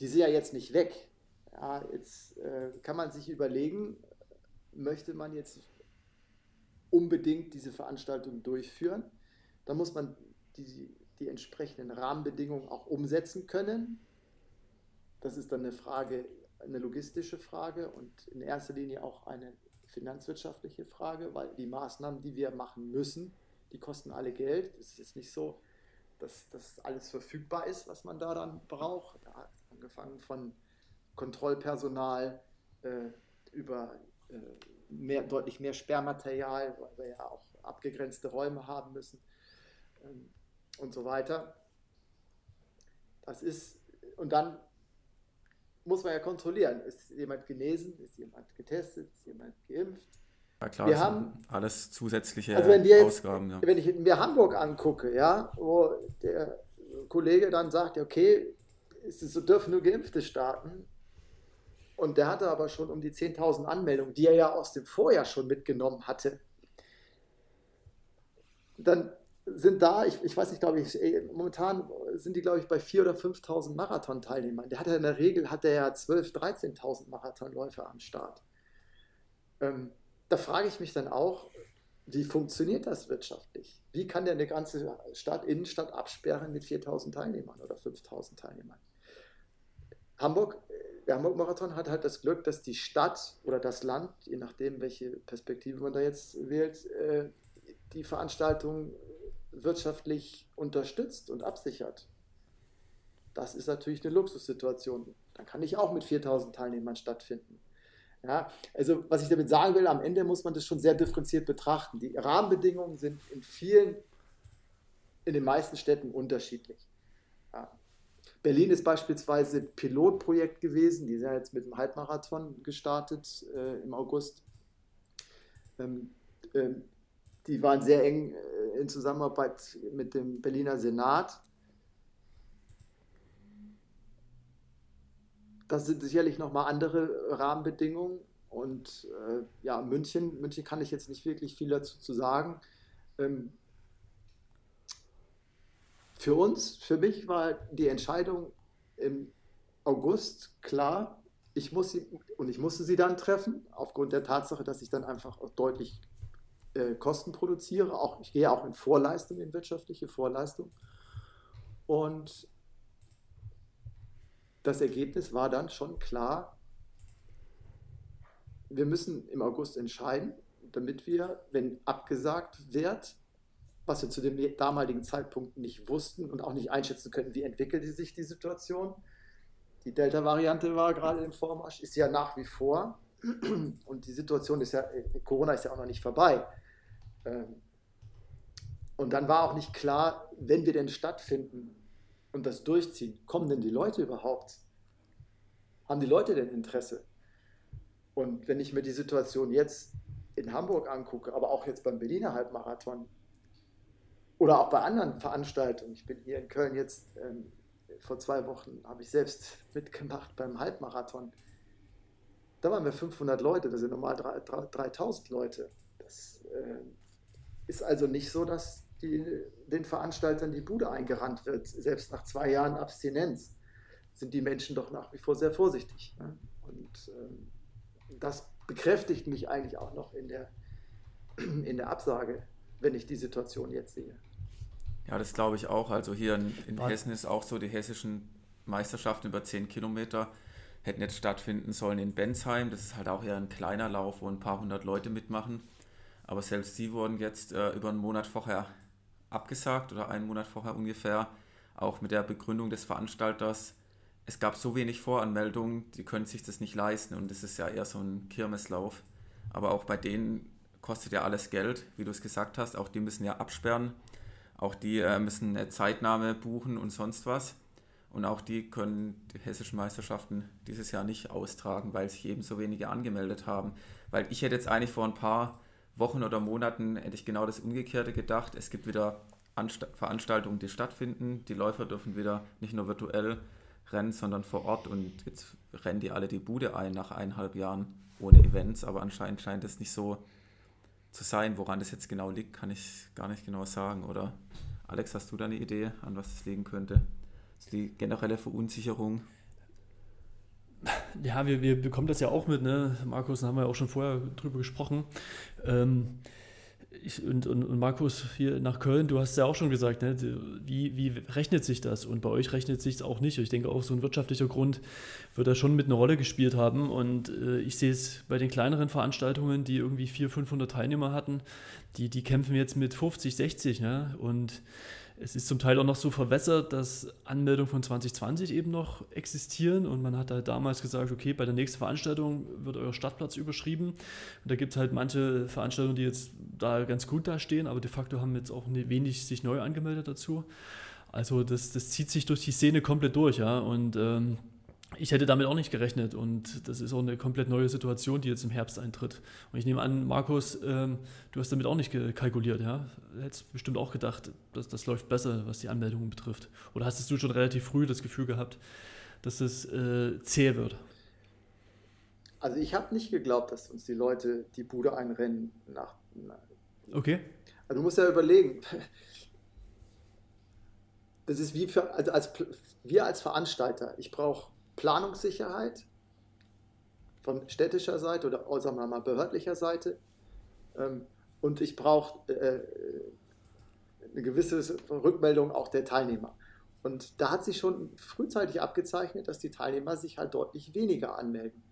Die sind ja jetzt nicht weg. Ja, jetzt äh, kann man sich überlegen, möchte man jetzt unbedingt diese Veranstaltung durchführen. Da muss man die, die entsprechenden Rahmenbedingungen auch umsetzen können. Das ist dann eine Frage, eine logistische Frage und in erster Linie auch eine finanzwirtschaftliche Frage, weil die Maßnahmen, die wir machen müssen, die kosten alle Geld. Es ist jetzt nicht so, dass das alles verfügbar ist, was man da dann braucht. Da angefangen von Kontrollpersonal äh, über äh, mehr, deutlich mehr Sperrmaterial, weil wir ja auch abgegrenzte Räume haben müssen ähm, und so weiter. Das ist, und dann muss man ja kontrollieren, ist jemand genesen, ist jemand getestet, ist jemand geimpft. Ja klar, wir haben alles zusätzliche also wenn jetzt, Ausgaben. Ja. Wenn ich mir Hamburg angucke, ja, wo der Kollege dann sagt, okay, es so, dürfen nur Geimpfte starten, und der hatte aber schon um die 10.000 Anmeldungen, die er ja aus dem Vorjahr schon mitgenommen hatte. Dann sind da, ich, ich weiß nicht, glaube ich, momentan sind die, glaube ich, bei 4.000 oder 5.000 Marathon-Teilnehmern. Der hat ja in der Regel hat er ja 12.000, 13.000 Marathonläufer am Start. Ähm, da frage ich mich dann auch, wie funktioniert das wirtschaftlich? Wie kann der eine ganze Stadt, Innenstadt absperren mit 4.000 Teilnehmern oder 5.000 Teilnehmern? Hamburg der Hamburg-Marathon hat halt das Glück, dass die Stadt oder das Land, je nachdem, welche Perspektive man da jetzt wählt, äh, die Veranstaltung wirtschaftlich unterstützt und absichert. Das ist natürlich eine Luxussituation. Dann kann ich auch mit 4000 Teilnehmern stattfinden. Ja, also was ich damit sagen will, am Ende muss man das schon sehr differenziert betrachten. Die Rahmenbedingungen sind in vielen, in den meisten Städten unterschiedlich. Ja. Berlin ist beispielsweise Pilotprojekt gewesen, die sind jetzt mit dem Halbmarathon gestartet äh, im August. Ähm, ähm, die waren sehr eng äh, in Zusammenarbeit mit dem Berliner Senat. Das sind sicherlich nochmal andere Rahmenbedingungen. Und äh, ja, München, München kann ich jetzt nicht wirklich viel dazu zu sagen. Ähm, für uns, für mich war die Entscheidung im August klar, ich muss sie, und ich musste sie dann treffen, aufgrund der Tatsache, dass ich dann einfach auch deutlich äh, Kosten produziere. Auch, ich gehe auch in Vorleistung, in wirtschaftliche Vorleistung. Und das Ergebnis war dann schon klar, wir müssen im August entscheiden, damit wir, wenn abgesagt wird, was wir zu dem damaligen Zeitpunkt nicht wussten und auch nicht einschätzen könnten, wie entwickelte sich die Situation. Die Delta-Variante war gerade im Vormarsch, ist ja nach wie vor. Und die Situation ist ja, Corona ist ja auch noch nicht vorbei. Ähm, und dann war auch nicht klar, wenn wir denn stattfinden und das durchziehen, kommen denn die Leute überhaupt? Haben die Leute denn Interesse? Und wenn ich mir die Situation jetzt in Hamburg angucke, aber auch jetzt beim Berliner Halbmarathon, oder auch bei anderen Veranstaltungen. Ich bin hier in Köln jetzt, ähm, vor zwei Wochen habe ich selbst [LAUGHS] mitgemacht beim Halbmarathon. Da waren wir 500 Leute, da sind normal 3000 Leute. Das äh, ist also nicht so, dass die, den Veranstaltern die Bude eingerannt wird. Selbst nach zwei Jahren Abstinenz sind die Menschen doch nach wie vor sehr vorsichtig. Ne? Und ähm, das bekräftigt mich eigentlich auch noch in der, in der Absage, wenn ich die Situation jetzt sehe. Ja, das glaube ich auch. Also hier in, in Hessen ist auch so, die hessischen Meisterschaften über 10 Kilometer hätten jetzt stattfinden sollen in Bensheim. Das ist halt auch eher ein kleiner Lauf, wo ein paar hundert Leute mitmachen. Aber selbst die wurden jetzt äh, über einen Monat vorher abgesagt oder einen Monat vorher ungefähr, auch mit der Begründung des Veranstalters, es gab so wenig Voranmeldungen, die können sich das nicht leisten und es ist ja eher so ein Kirmeslauf. Aber auch bei denen kostet ja alles Geld, wie du es gesagt hast. Auch die müssen ja absperren. Auch die äh, müssen eine Zeitnahme buchen und sonst was. Und auch die können die hessischen Meisterschaften dieses Jahr nicht austragen, weil sich eben so wenige angemeldet haben. Weil ich hätte jetzt eigentlich vor ein paar Wochen oder Monaten hätte ich genau das Umgekehrte gedacht. Es gibt wieder Anst Veranstaltungen, die stattfinden. Die Läufer dürfen wieder nicht nur virtuell rennen, sondern vor Ort. Und jetzt rennen die alle die Bude ein nach eineinhalb Jahren ohne Events. Aber anscheinend scheint es nicht so zu sein. Woran das jetzt genau liegt, kann ich gar nicht genau sagen. Oder Alex, hast du da eine Idee, an was das liegen könnte? Also die generelle Verunsicherung ja, wir, wir bekommen das ja auch mit, ne? Markus, da haben wir ja auch schon vorher drüber gesprochen. Ähm, ich, und, und, und, Markus hier nach Köln, du hast ja auch schon gesagt, ne, wie, wie rechnet sich das? Und bei euch rechnet sich es auch nicht. Ich denke auch, so ein wirtschaftlicher Grund wird da schon mit einer Rolle gespielt haben. Und äh, ich sehe es bei den kleineren Veranstaltungen, die irgendwie 400, 500 Teilnehmer hatten, die, die kämpfen jetzt mit 50, 60. Ne? Und es ist zum Teil auch noch so verwässert, dass Anmeldungen von 2020 eben noch existieren. Und man hat halt damals gesagt, okay, bei der nächsten Veranstaltung wird euer Startplatz überschrieben. Und da gibt es halt manche Veranstaltungen, die jetzt da ganz gut dastehen, aber de facto haben jetzt auch wenig sich neu angemeldet dazu. Also das, das zieht sich durch die Szene komplett durch, ja, und ähm, ich hätte damit auch nicht gerechnet und das ist auch eine komplett neue Situation, die jetzt im Herbst eintritt. Und ich nehme an, Markus, ähm, du hast damit auch nicht kalkuliert, ja? Du hättest bestimmt auch gedacht, dass das läuft besser, was die Anmeldungen betrifft. Oder hast du schon relativ früh das Gefühl gehabt, dass es äh, zäh wird? Also ich habe nicht geglaubt, dass uns die Leute die Bude einrennen nach okay. Also du musst ja überlegen. Das ist wie für, also als, wir als Veranstalter. Ich brauche Planungssicherheit von städtischer Seite oder oh, sagen wir mal behördlicher Seite. Ähm, und ich brauche äh, eine gewisse Rückmeldung auch der Teilnehmer. Und da hat sich schon frühzeitig abgezeichnet, dass die Teilnehmer sich halt deutlich weniger anmelden.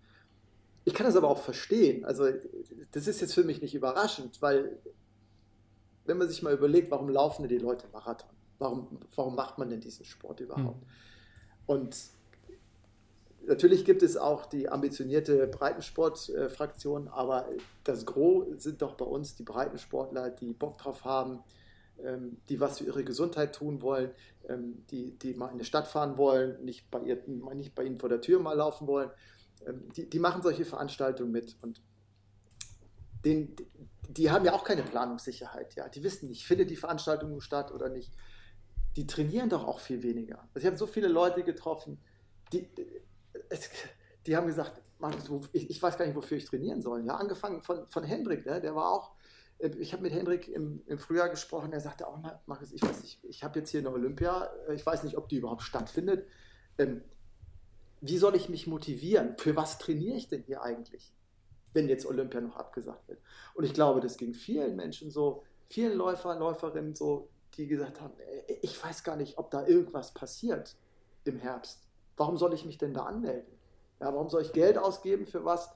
Ich kann das aber auch verstehen. Also das ist jetzt für mich nicht überraschend, weil wenn man sich mal überlegt, warum laufen denn die Leute Marathon? Warum, warum macht man denn diesen Sport überhaupt? Hm. Und Natürlich gibt es auch die ambitionierte Breitensportfraktion, aber das Gros sind doch bei uns die Breitensportler, die Bock drauf haben, ähm, die was für ihre Gesundheit tun wollen, ähm, die, die mal in eine Stadt fahren wollen, nicht bei, ihr, nicht bei ihnen vor der Tür mal laufen wollen. Ähm, die, die machen solche Veranstaltungen mit und den, die haben ja auch keine Planungssicherheit. Ja? Die wissen nicht, findet die Veranstaltung statt oder nicht. Die trainieren doch auch viel weniger. Also ich habe so viele Leute getroffen, die, es, die haben gesagt, Markus, ich, ich, weiß gar nicht, wofür ich trainieren soll. Ja, angefangen von, von Hendrik, ne? der war auch, äh, ich habe mit Hendrik im, im Frühjahr gesprochen, der sagte auch, Markus, ich weiß nicht, ich habe jetzt hier eine Olympia, äh, ich weiß nicht, ob die überhaupt stattfindet. Ähm, wie soll ich mich motivieren? Für was trainiere ich denn hier eigentlich, wenn jetzt Olympia noch abgesagt wird? Und ich glaube, das ging vielen Menschen so, vielen Läufern, Läuferinnen so, die gesagt haben, ich weiß gar nicht, ob da irgendwas passiert im Herbst. Warum soll ich mich denn da anmelden? Ja, warum soll ich Geld ausgeben für was,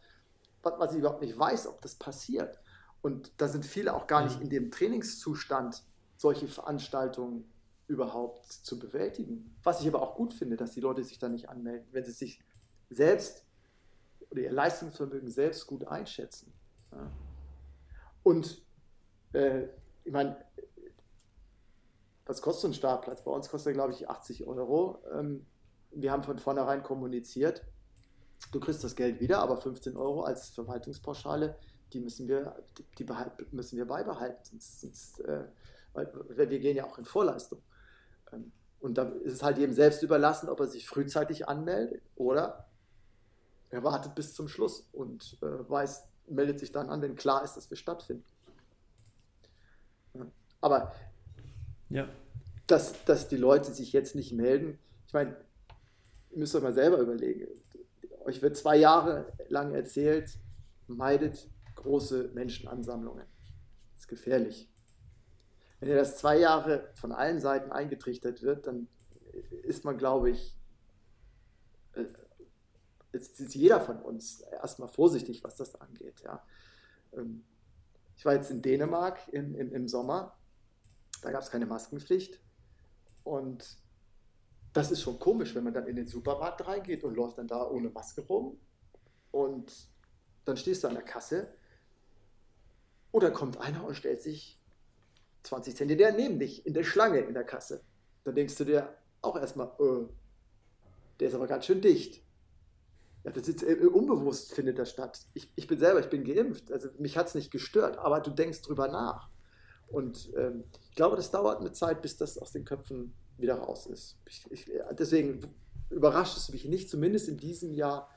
was ich überhaupt nicht weiß, ob das passiert? Und da sind viele auch gar nicht in dem Trainingszustand, solche Veranstaltungen überhaupt zu bewältigen. Was ich aber auch gut finde, dass die Leute sich da nicht anmelden, wenn sie sich selbst oder ihr Leistungsvermögen selbst gut einschätzen. Ja. Und äh, ich meine, was kostet so ein Startplatz? Bei uns kostet er, glaube ich, 80 Euro. Ähm, wir haben von vornherein kommuniziert, du kriegst das Geld wieder, aber 15 Euro als Verwaltungspauschale, die müssen wir, die, müssen wir beibehalten, sonst, sonst äh, weil wir gehen ja auch in Vorleistung. Ähm, und da ist es halt jedem selbst überlassen, ob er sich frühzeitig anmeldet oder Er wartet bis zum Schluss und äh, weiß, meldet sich dann an, wenn klar ist, dass wir stattfinden. Ja. Aber ja. dass, dass die Leute sich jetzt nicht melden, ich meine, müsst euch mal selber überlegen. Euch wird zwei Jahre lang erzählt, meidet große Menschenansammlungen. Das ist gefährlich. Wenn ihr das zwei Jahre von allen Seiten eingetrichtert wird, dann ist man, glaube ich, äh, ist, ist jeder von uns erstmal vorsichtig, was das angeht. Ja. Ähm, ich war jetzt in Dänemark im, im, im Sommer, da gab es keine Maskenpflicht und das ist schon komisch, wenn man dann in den Supermarkt reingeht und läuft dann da ohne Maske rum und dann stehst du an der Kasse oder kommt einer und stellt sich 20 Zentimeter neben dich in der Schlange in der Kasse. Dann denkst du dir auch erstmal, äh, der ist aber ganz schön dicht. Ja, das ist äh, unbewusst findet das statt. Ich, ich bin selber, ich bin geimpft, also mich hat es nicht gestört, aber du denkst drüber nach. Und ähm, ich glaube, das dauert eine Zeit, bis das aus den Köpfen wieder raus ist. Ich, ich, deswegen überrascht es mich nicht, zumindest in diesem Jahr,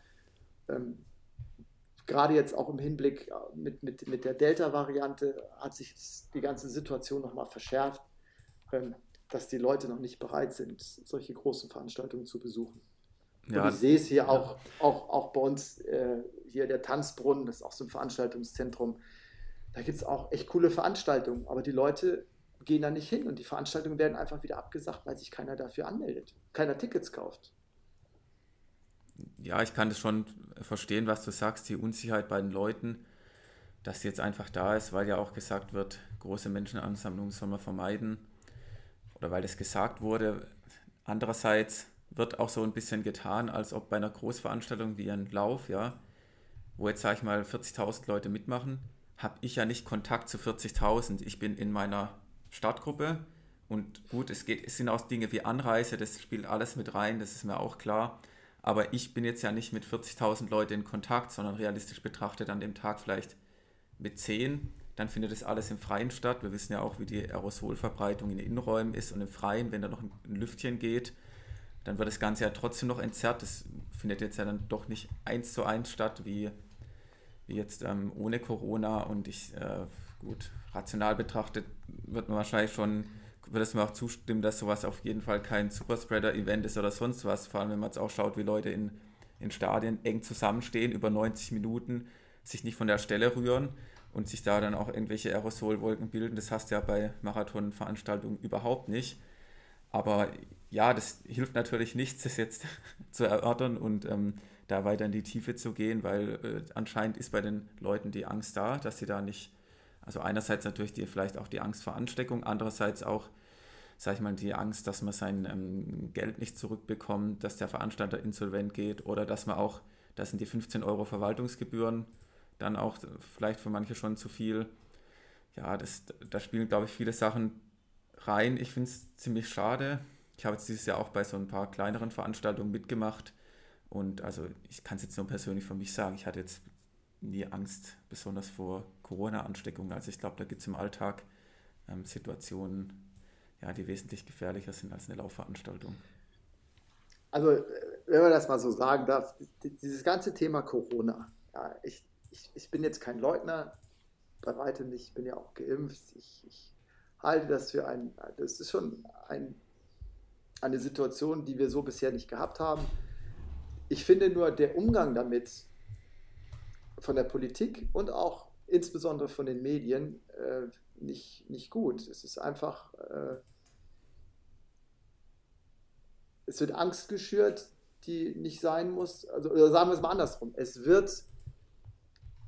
ähm, gerade jetzt auch im Hinblick äh, mit, mit, mit der Delta-Variante, hat sich die ganze Situation nochmal verschärft, ähm, dass die Leute noch nicht bereit sind, solche großen Veranstaltungen zu besuchen. Ja. Ich sehe es hier auch, auch, auch bei uns, äh, hier der Tanzbrunnen, das ist auch so ein Veranstaltungszentrum. Da gibt es auch echt coole Veranstaltungen, aber die Leute gehen da nicht hin und die Veranstaltungen werden einfach wieder abgesagt, weil sich keiner dafür anmeldet, keiner Tickets kauft. Ja, ich kann das schon verstehen, was du sagst, die Unsicherheit bei den Leuten, dass sie jetzt einfach da ist, weil ja auch gesagt wird, große Menschenansammlungen soll man vermeiden oder weil das gesagt wurde. Andererseits wird auch so ein bisschen getan, als ob bei einer Großveranstaltung wie ein Lauf, ja, wo jetzt, sage ich mal, 40.000 Leute mitmachen, habe ich ja nicht Kontakt zu 40.000. Ich bin in meiner Startgruppe und gut, es, geht, es sind auch Dinge wie Anreise, das spielt alles mit rein, das ist mir auch klar. Aber ich bin jetzt ja nicht mit 40.000 Leuten in Kontakt, sondern realistisch betrachtet an dem Tag vielleicht mit 10. Dann findet das alles im Freien statt. Wir wissen ja auch, wie die Aerosolverbreitung in den Innenräumen ist und im Freien, wenn da noch ein Lüftchen geht, dann wird das Ganze ja trotzdem noch entzerrt. Das findet jetzt ja dann doch nicht eins zu eins statt, wie, wie jetzt ähm, ohne Corona. Und ich, äh, gut, rational betrachtet wird man wahrscheinlich schon, wird es mir auch zustimmen, dass sowas auf jeden Fall kein Superspreader-Event ist oder sonst was. Vor allem, wenn man jetzt auch schaut, wie Leute in, in Stadien eng zusammenstehen, über 90 Minuten, sich nicht von der Stelle rühren und sich da dann auch irgendwelche Aerosolwolken bilden. Das hast du ja bei Marathonveranstaltungen überhaupt nicht. Aber ja, das hilft natürlich nichts, das jetzt [LAUGHS] zu erörtern und ähm, da weiter in die Tiefe zu gehen, weil äh, anscheinend ist bei den Leuten die Angst da, dass sie da nicht, also einerseits natürlich die, vielleicht auch die Angst vor Ansteckung, andererseits auch, sag ich mal, die Angst, dass man sein ähm, Geld nicht zurückbekommt, dass der Veranstalter insolvent geht oder dass man auch, das sind die 15 Euro Verwaltungsgebühren, dann auch vielleicht für manche schon zu viel. Ja, das, da spielen, glaube ich, viele Sachen rein. Ich finde es ziemlich schade. Ich habe jetzt dieses Jahr auch bei so ein paar kleineren Veranstaltungen mitgemacht. Und also ich kann es jetzt nur persönlich von mich sagen, ich hatte jetzt nie Angst, besonders vor Corona-Ansteckungen. Also ich glaube, da gibt es im Alltag ähm, Situationen, ja, die wesentlich gefährlicher sind als eine Laufveranstaltung. Also, wenn man das mal so sagen darf, dieses ganze Thema Corona, ja, ich, ich, ich bin jetzt kein Leugner, bei weitem nicht, ich bin ja auch geimpft, ich, ich halte das für ein, das ist schon ein, eine Situation, die wir so bisher nicht gehabt haben. Ich finde nur der Umgang damit von der Politik und auch insbesondere von den Medien äh, nicht, nicht gut. Es ist einfach, äh, es wird Angst geschürt, die nicht sein muss. Also, oder sagen wir es mal andersrum. Es wird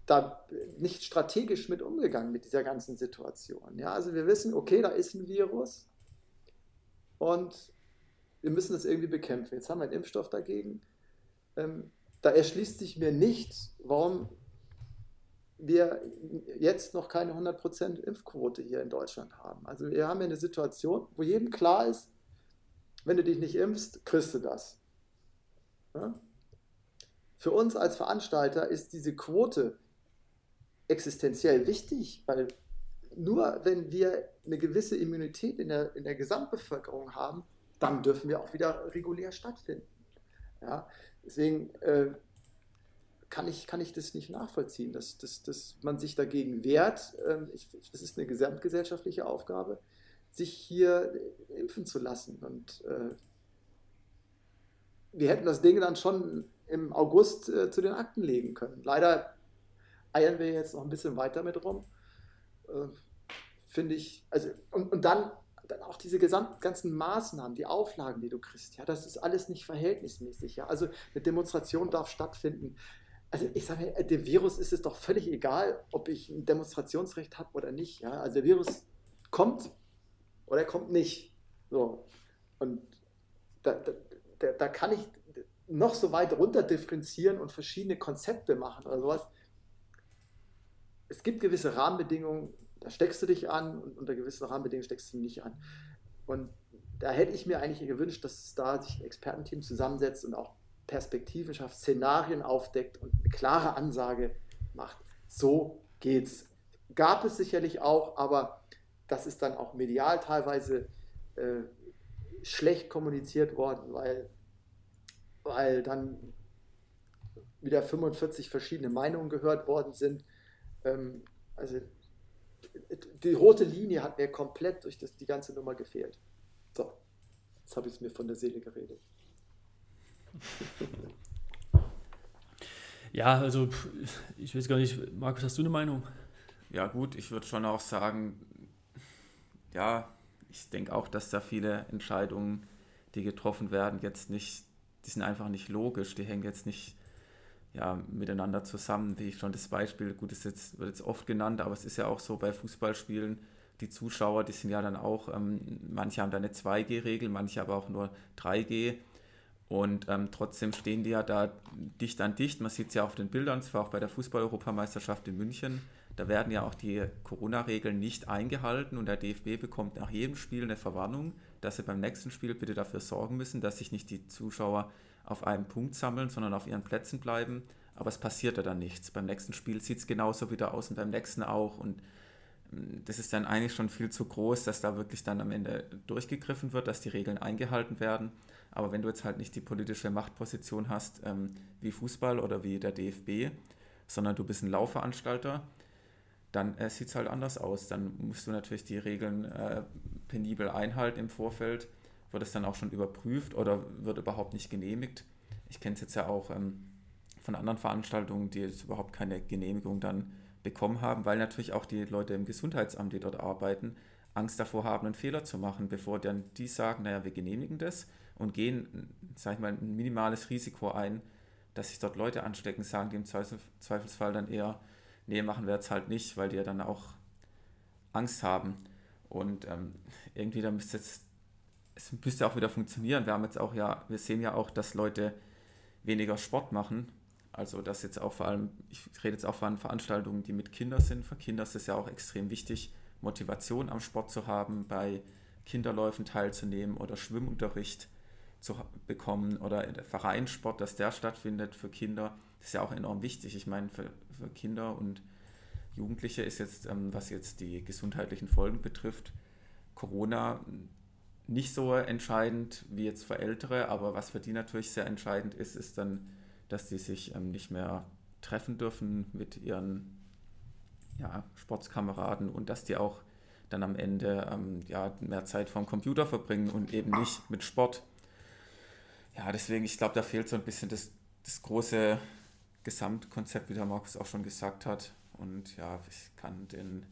da nicht strategisch mit umgegangen mit dieser ganzen Situation. Ja, also wir wissen, okay, da ist ein Virus und wir müssen das irgendwie bekämpfen. Jetzt haben wir einen Impfstoff dagegen. Ähm, da erschließt sich mir nicht, warum wir jetzt noch keine 100% Impfquote hier in Deutschland haben. Also wir haben hier eine Situation, wo jedem klar ist, wenn du dich nicht impfst, kriegst du das. Ja? Für uns als Veranstalter ist diese Quote existenziell wichtig, weil nur wenn wir eine gewisse Immunität in der, in der Gesamtbevölkerung haben, dann dürfen wir auch wieder regulär stattfinden. Ja, deswegen, äh, kann ich, kann ich das nicht nachvollziehen, dass, dass, dass man sich dagegen wehrt. Ähm, das ist eine gesamtgesellschaftliche Aufgabe, sich hier impfen zu lassen. Und äh, wir hätten das Ding dann schon im August äh, zu den Akten legen können. Leider eiern wir jetzt noch ein bisschen weiter mit rum. Äh, Finde ich, also, und, und dann, dann auch diese gesamt, ganzen Maßnahmen, die Auflagen, die du kriegst, ja, das ist alles nicht verhältnismäßig. Ja. Also eine Demonstration darf stattfinden. Also ich sage mir, dem Virus ist es doch völlig egal, ob ich ein Demonstrationsrecht habe oder nicht. Ja. Also der Virus kommt oder er kommt nicht. So. Und da, da, da kann ich noch so weit runter differenzieren und verschiedene Konzepte machen oder sowas. Es gibt gewisse Rahmenbedingungen, da steckst du dich an und unter gewissen Rahmenbedingungen steckst du nicht an. Und da hätte ich mir eigentlich gewünscht, dass da sich ein Expertenteam zusammensetzt und auch Perspektiven schafft, Szenarien aufdeckt und eine klare Ansage macht. So geht's. Gab es sicherlich auch, aber das ist dann auch medial teilweise äh, schlecht kommuniziert worden, weil, weil dann wieder 45 verschiedene Meinungen gehört worden sind. Ähm, also die rote Linie hat mir komplett durch das, die ganze Nummer gefehlt. So, jetzt habe ich es mir von der Seele geredet. [LAUGHS] Ja, also ich weiß gar nicht, Markus, hast du eine Meinung? Ja gut, ich würde schon auch sagen, ja, ich denke auch, dass da viele Entscheidungen, die getroffen werden, jetzt nicht, die sind einfach nicht logisch, die hängen jetzt nicht ja, miteinander zusammen, wie ich schon das Beispiel, gut, das jetzt, wird jetzt oft genannt, aber es ist ja auch so bei Fußballspielen, die Zuschauer, die sind ja dann auch, ähm, manche haben da eine 2G-Regel, manche aber auch nur 3G. Und ähm, trotzdem stehen die ja da dicht an dicht. Man sieht es ja auf den Bildern, es war auch bei der Fußball-Europameisterschaft in München. Da werden ja auch die Corona-Regeln nicht eingehalten und der DFB bekommt nach jedem Spiel eine Verwarnung, dass sie beim nächsten Spiel bitte dafür sorgen müssen, dass sich nicht die Zuschauer auf einem Punkt sammeln, sondern auf ihren Plätzen bleiben. Aber es passiert ja dann nichts. Beim nächsten Spiel sieht es genauso wieder aus und beim nächsten auch. Und mm, das ist dann eigentlich schon viel zu groß, dass da wirklich dann am Ende durchgegriffen wird, dass die Regeln eingehalten werden. Aber wenn du jetzt halt nicht die politische Machtposition hast, ähm, wie Fußball oder wie der DFB, sondern du bist ein Laufveranstalter, dann äh, sieht es halt anders aus. Dann musst du natürlich die Regeln äh, penibel einhalten im Vorfeld wird es dann auch schon überprüft oder wird überhaupt nicht genehmigt. Ich kenne es jetzt ja auch ähm, von anderen Veranstaltungen, die jetzt überhaupt keine Genehmigung dann bekommen haben, weil natürlich auch die Leute im Gesundheitsamt, die dort arbeiten, Angst davor haben, einen Fehler zu machen, bevor dann die sagen, naja, wir genehmigen das und gehen, sage ich mal, ein minimales Risiko ein, dass sich dort Leute anstecken, sagen die im Zweifelsfall dann eher, nee, machen wir jetzt halt nicht, weil die ja dann auch Angst haben. Und ähm, irgendwie, da müsste jetzt es müsste auch wieder funktionieren. Wir haben jetzt auch ja, wir sehen ja auch, dass Leute weniger Sport machen. Also dass jetzt auch vor allem, ich rede jetzt auch von Veranstaltungen, die mit Kindern sind. Für Kinder ist es ja auch extrem wichtig, Motivation am Sport zu haben, bei Kinderläufen teilzunehmen oder Schwimmunterricht zu bekommen oder Vereinssport, dass der stattfindet für Kinder. Ist ja auch enorm wichtig. Ich meine, für, für Kinder und Jugendliche ist jetzt, ähm, was jetzt die gesundheitlichen Folgen betrifft, Corona nicht so entscheidend wie jetzt für Ältere, aber was für die natürlich sehr entscheidend ist, ist dann, dass die sich ähm, nicht mehr treffen dürfen mit ihren ja, Sportskameraden und dass die auch dann am Ende ähm, ja, mehr Zeit vorm Computer verbringen und eben nicht mit Sport. Ja, deswegen, ich glaube, da fehlt so ein bisschen das, das große Gesamtkonzept, wie der Markus auch schon gesagt hat. Und ja, ich kann den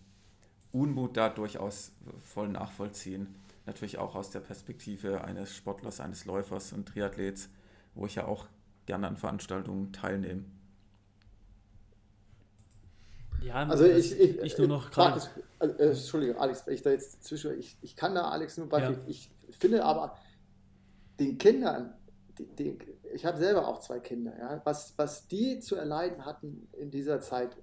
Unmut da durchaus voll nachvollziehen natürlich auch aus der Perspektive eines Sportlers, eines Läufers und Triathlets, wo ich ja auch gerne an Veranstaltungen teilnehme. Ja, also ich, ich, ich nur noch gerade. Äh, äh, Entschuldigung, Alex, wenn ich da jetzt zwischen. Ich, ich kann da Alex nur bei. Ja. Ich finde aber den Kindern, die, ich habe selber auch zwei Kinder, ja, was, was die zu erleiden hatten in dieser Zeit,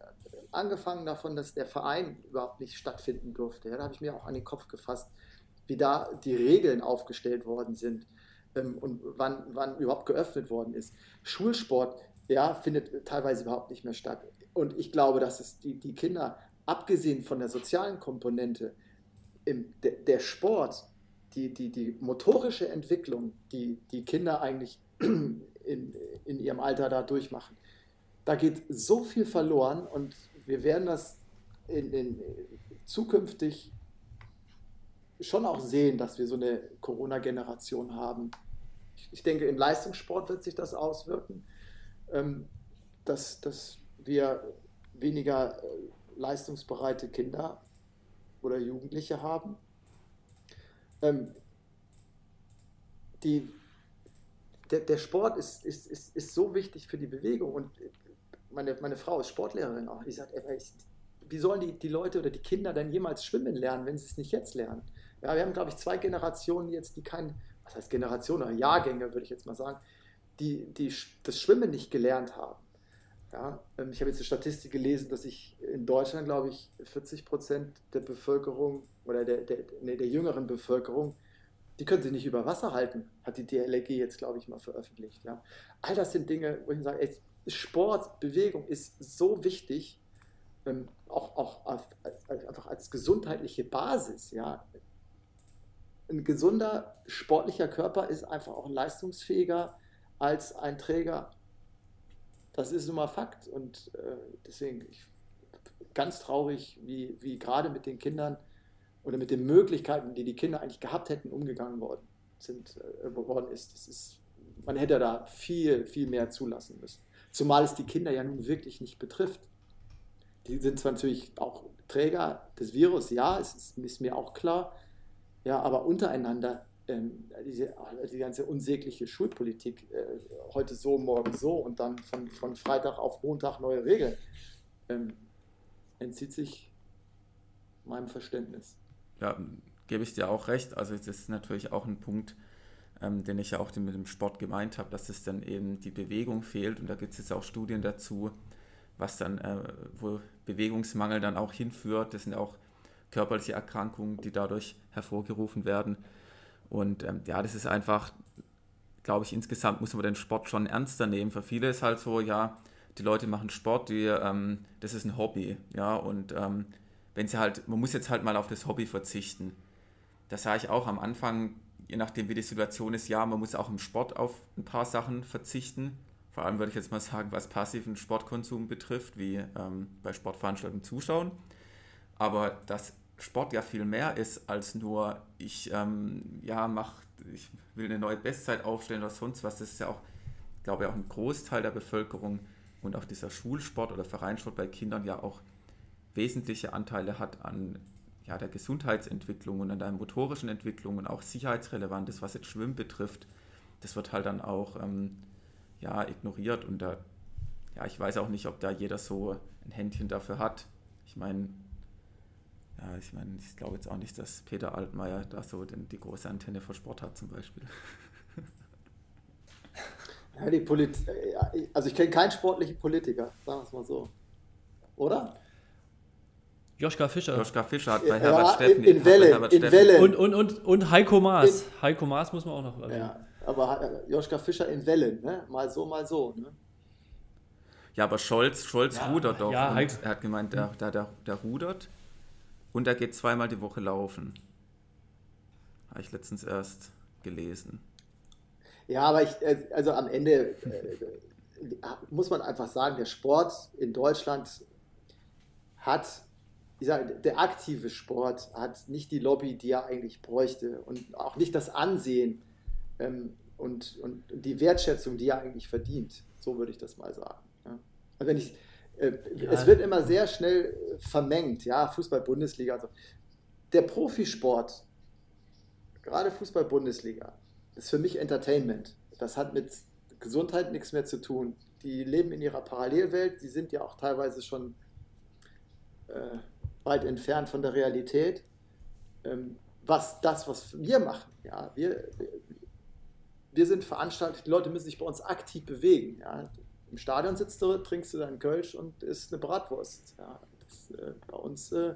angefangen davon, dass der Verein überhaupt nicht stattfinden durfte. Ja, da habe ich mir auch an den Kopf gefasst wie da die Regeln aufgestellt worden sind ähm, und wann, wann überhaupt geöffnet worden ist. Schulsport, ja, findet teilweise überhaupt nicht mehr statt. Und ich glaube, dass es die, die Kinder, abgesehen von der sozialen Komponente, im, der, der Sport, die, die, die motorische Entwicklung, die die Kinder eigentlich [CLEARS THROAT] in, in ihrem Alter da durchmachen, da geht so viel verloren und wir werden das in, in, zukünftig schon auch sehen, dass wir so eine Corona-Generation haben. Ich denke, im Leistungssport wird sich das auswirken, ähm, dass, dass wir weniger äh, leistungsbereite Kinder oder Jugendliche haben. Ähm, die, der, der Sport ist, ist, ist, ist so wichtig für die Bewegung und meine, meine Frau ist Sportlehrerin auch. Die sagt, wie sollen die, die Leute oder die Kinder denn jemals schwimmen lernen, wenn sie es nicht jetzt lernen? Ja, wir haben, glaube ich, zwei Generationen jetzt, die kein, was heißt Generation oder Jahrgänge, würde ich jetzt mal sagen, die, die das Schwimmen nicht gelernt haben. Ja, ähm, ich habe jetzt eine Statistik gelesen, dass ich in Deutschland, glaube ich, 40 Prozent der Bevölkerung oder der, der, nee, der jüngeren Bevölkerung, die können sich nicht über Wasser halten, hat die DLRG jetzt, glaube ich, mal veröffentlicht. Ja. All das sind Dinge, wo ich sage, ey, Sport, Bewegung ist so wichtig, ähm, auch, auch auf, als, einfach als gesundheitliche Basis. Ja. Ein gesunder sportlicher Körper ist einfach auch leistungsfähiger als ein Träger das ist nun mal Fakt. Und äh, deswegen ich, ganz traurig, wie, wie gerade mit den Kindern oder mit den Möglichkeiten, die die Kinder eigentlich gehabt hätten, umgegangen worden, sind, äh, worden ist. Das ist. Man hätte da viel, viel mehr zulassen müssen. Zumal es die Kinder ja nun wirklich nicht betrifft. Die sind zwar natürlich auch Träger des Virus, ja, es ist, ist mir auch klar, ja, aber untereinander ähm, diese, die ganze unsägliche Schulpolitik, äh, heute so, morgen so und dann von, von Freitag auf Montag neue Regeln, ähm, entzieht sich meinem Verständnis. Ja, gebe ich dir auch recht. Also das ist natürlich auch ein Punkt, ähm, den ich ja auch mit dem Sport gemeint habe, dass es dann eben die Bewegung fehlt und da gibt es jetzt auch Studien dazu, was dann, äh, wo Bewegungsmangel dann auch hinführt. Das sind auch körperliche Erkrankungen, die dadurch hervorgerufen werden. Und ähm, ja, das ist einfach, glaube ich, insgesamt muss man den Sport schon ernster nehmen. Für viele ist halt so, ja, die Leute machen Sport, die, ähm, das ist ein Hobby, ja, und ähm, wenn sie halt, man muss jetzt halt mal auf das Hobby verzichten. Das sage ich auch am Anfang, je nachdem wie die Situation ist, ja, man muss auch im Sport auf ein paar Sachen verzichten. Vor allem würde ich jetzt mal sagen, was passiven Sportkonsum betrifft, wie ähm, bei Sportveranstaltungen zuschauen. Aber das Sport ja viel mehr ist als nur, ich ähm, ja, mach, ich will eine neue Bestzeit aufstellen oder sonst was. Das ist ja auch, glaube ich, auch ein Großteil der Bevölkerung und auch dieser Schulsport oder Vereinssport bei Kindern ja auch wesentliche Anteile hat an ja, der Gesundheitsentwicklung und an der motorischen Entwicklung und auch sicherheitsrelevantes, was jetzt Schwimmen betrifft. Das wird halt dann auch ähm, ja, ignoriert und da, ja, ich weiß auch nicht, ob da jeder so ein Händchen dafür hat. Ich meine, ja, ich meine, ich glaube jetzt auch nicht, dass Peter Altmaier da so den, die große Antenne für Sport hat zum Beispiel. [LAUGHS] Ja, die Polit also ich kenne keinen sportlichen Politiker, sagen wir es mal so. Oder? Joschka Fischer. Joschka Fischer hat bei ja, Herbert Steffen. In, in Wellen. In Wellen. Und, und, und, und Heiko Maas. In, Heiko Maas muss man auch noch erwähnen. Ja, aber äh, Joschka Fischer in Wellen, ne? mal so, mal so. Ne? Ja, aber Scholz, Scholz ja, rudert doch. Ja, er hat gemeint, der, der, der, der rudert. Und er geht zweimal die Woche laufen. Habe ich letztens erst gelesen. Ja, aber ich, äh, also am Ende äh, muss man einfach sagen, der Sport in Deutschland hat, ich sage, der aktive Sport hat nicht die Lobby, die er eigentlich bräuchte und auch nicht das Ansehen ähm, und, und die Wertschätzung, die er eigentlich verdient. So würde ich das mal sagen. Ja. Und wenn ich, äh. Es wird immer sehr schnell vermengt, ja, Fußball-Bundesliga. Also. Der Profisport, gerade Fußball-Bundesliga, ist für mich Entertainment. Das hat mit Gesundheit nichts mehr zu tun. Die leben in ihrer Parallelwelt, die sind ja auch teilweise schon äh, weit entfernt von der Realität. Ähm, was das, was wir machen, ja, wir, wir sind veranstaltet, die Leute müssen sich bei uns aktiv bewegen. Ja. Im Stadion sitzt du, trinkst du deinen Kölsch und isst eine Bratwurst. Ja, das, äh, bei uns äh,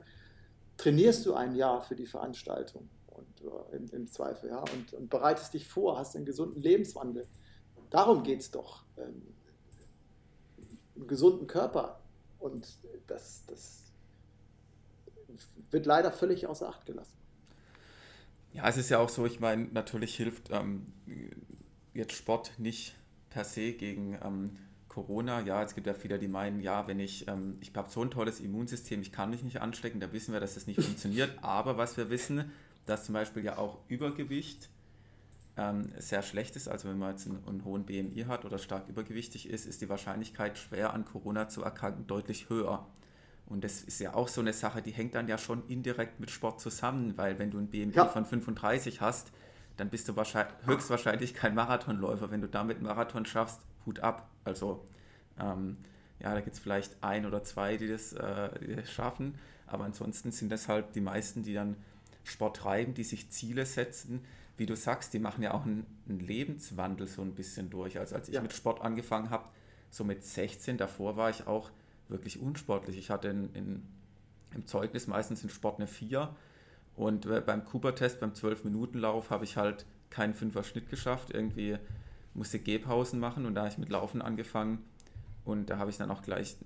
trainierst du ein Jahr für die Veranstaltung und, äh, im, im, Zweifel ja, und, und, bereitest dich vor, hast einen gesunden Lebenswandel. Darum geht es doch. Ähm, einen gesunden Körper. Und das, das wird leider völlig außer Acht gelassen. Ja, es ist ja auch so, ich meine, natürlich hilft ähm, jetzt Sport nicht per se gegen ähm, Corona, ja, es gibt ja viele, die meinen, ja, wenn ich, ähm, ich habe so ein tolles Immunsystem, ich kann mich nicht anstecken, da wissen wir, dass das nicht funktioniert. Aber was wir wissen, dass zum Beispiel ja auch Übergewicht ähm, sehr schlecht ist, also wenn man jetzt einen, einen, hohen BMI hat oder stark übergewichtig ist, ist die Wahrscheinlichkeit, schwer an Corona zu erkranken, deutlich höher. Und das ist ja auch so eine Sache, die hängt dann ja schon indirekt mit Sport zusammen, weil wenn du ein BMI ja. von 35 hast, dann bist du höchstwahrscheinlich kein Marathonläufer. Wenn du damit einen Marathon schaffst, Hut ab. Also ähm, ja, da gibt es vielleicht ein oder zwei, die das, äh, die das schaffen, aber ansonsten sind das halt die meisten, die dann Sport treiben, die sich Ziele setzen. Wie du sagst, die machen ja auch einen, einen Lebenswandel so ein bisschen durch. Also als ich ja. mit Sport angefangen habe, so mit 16, davor war ich auch wirklich unsportlich. Ich hatte in, in, im Zeugnis meistens in Sport eine 4 und äh, beim Cooper-Test, beim 12-Minuten-Lauf, habe ich halt keinen Fünfer Schnitt geschafft. Irgendwie musste Gehpausen machen und da habe ich mit Laufen angefangen und da habe ich dann auch gleich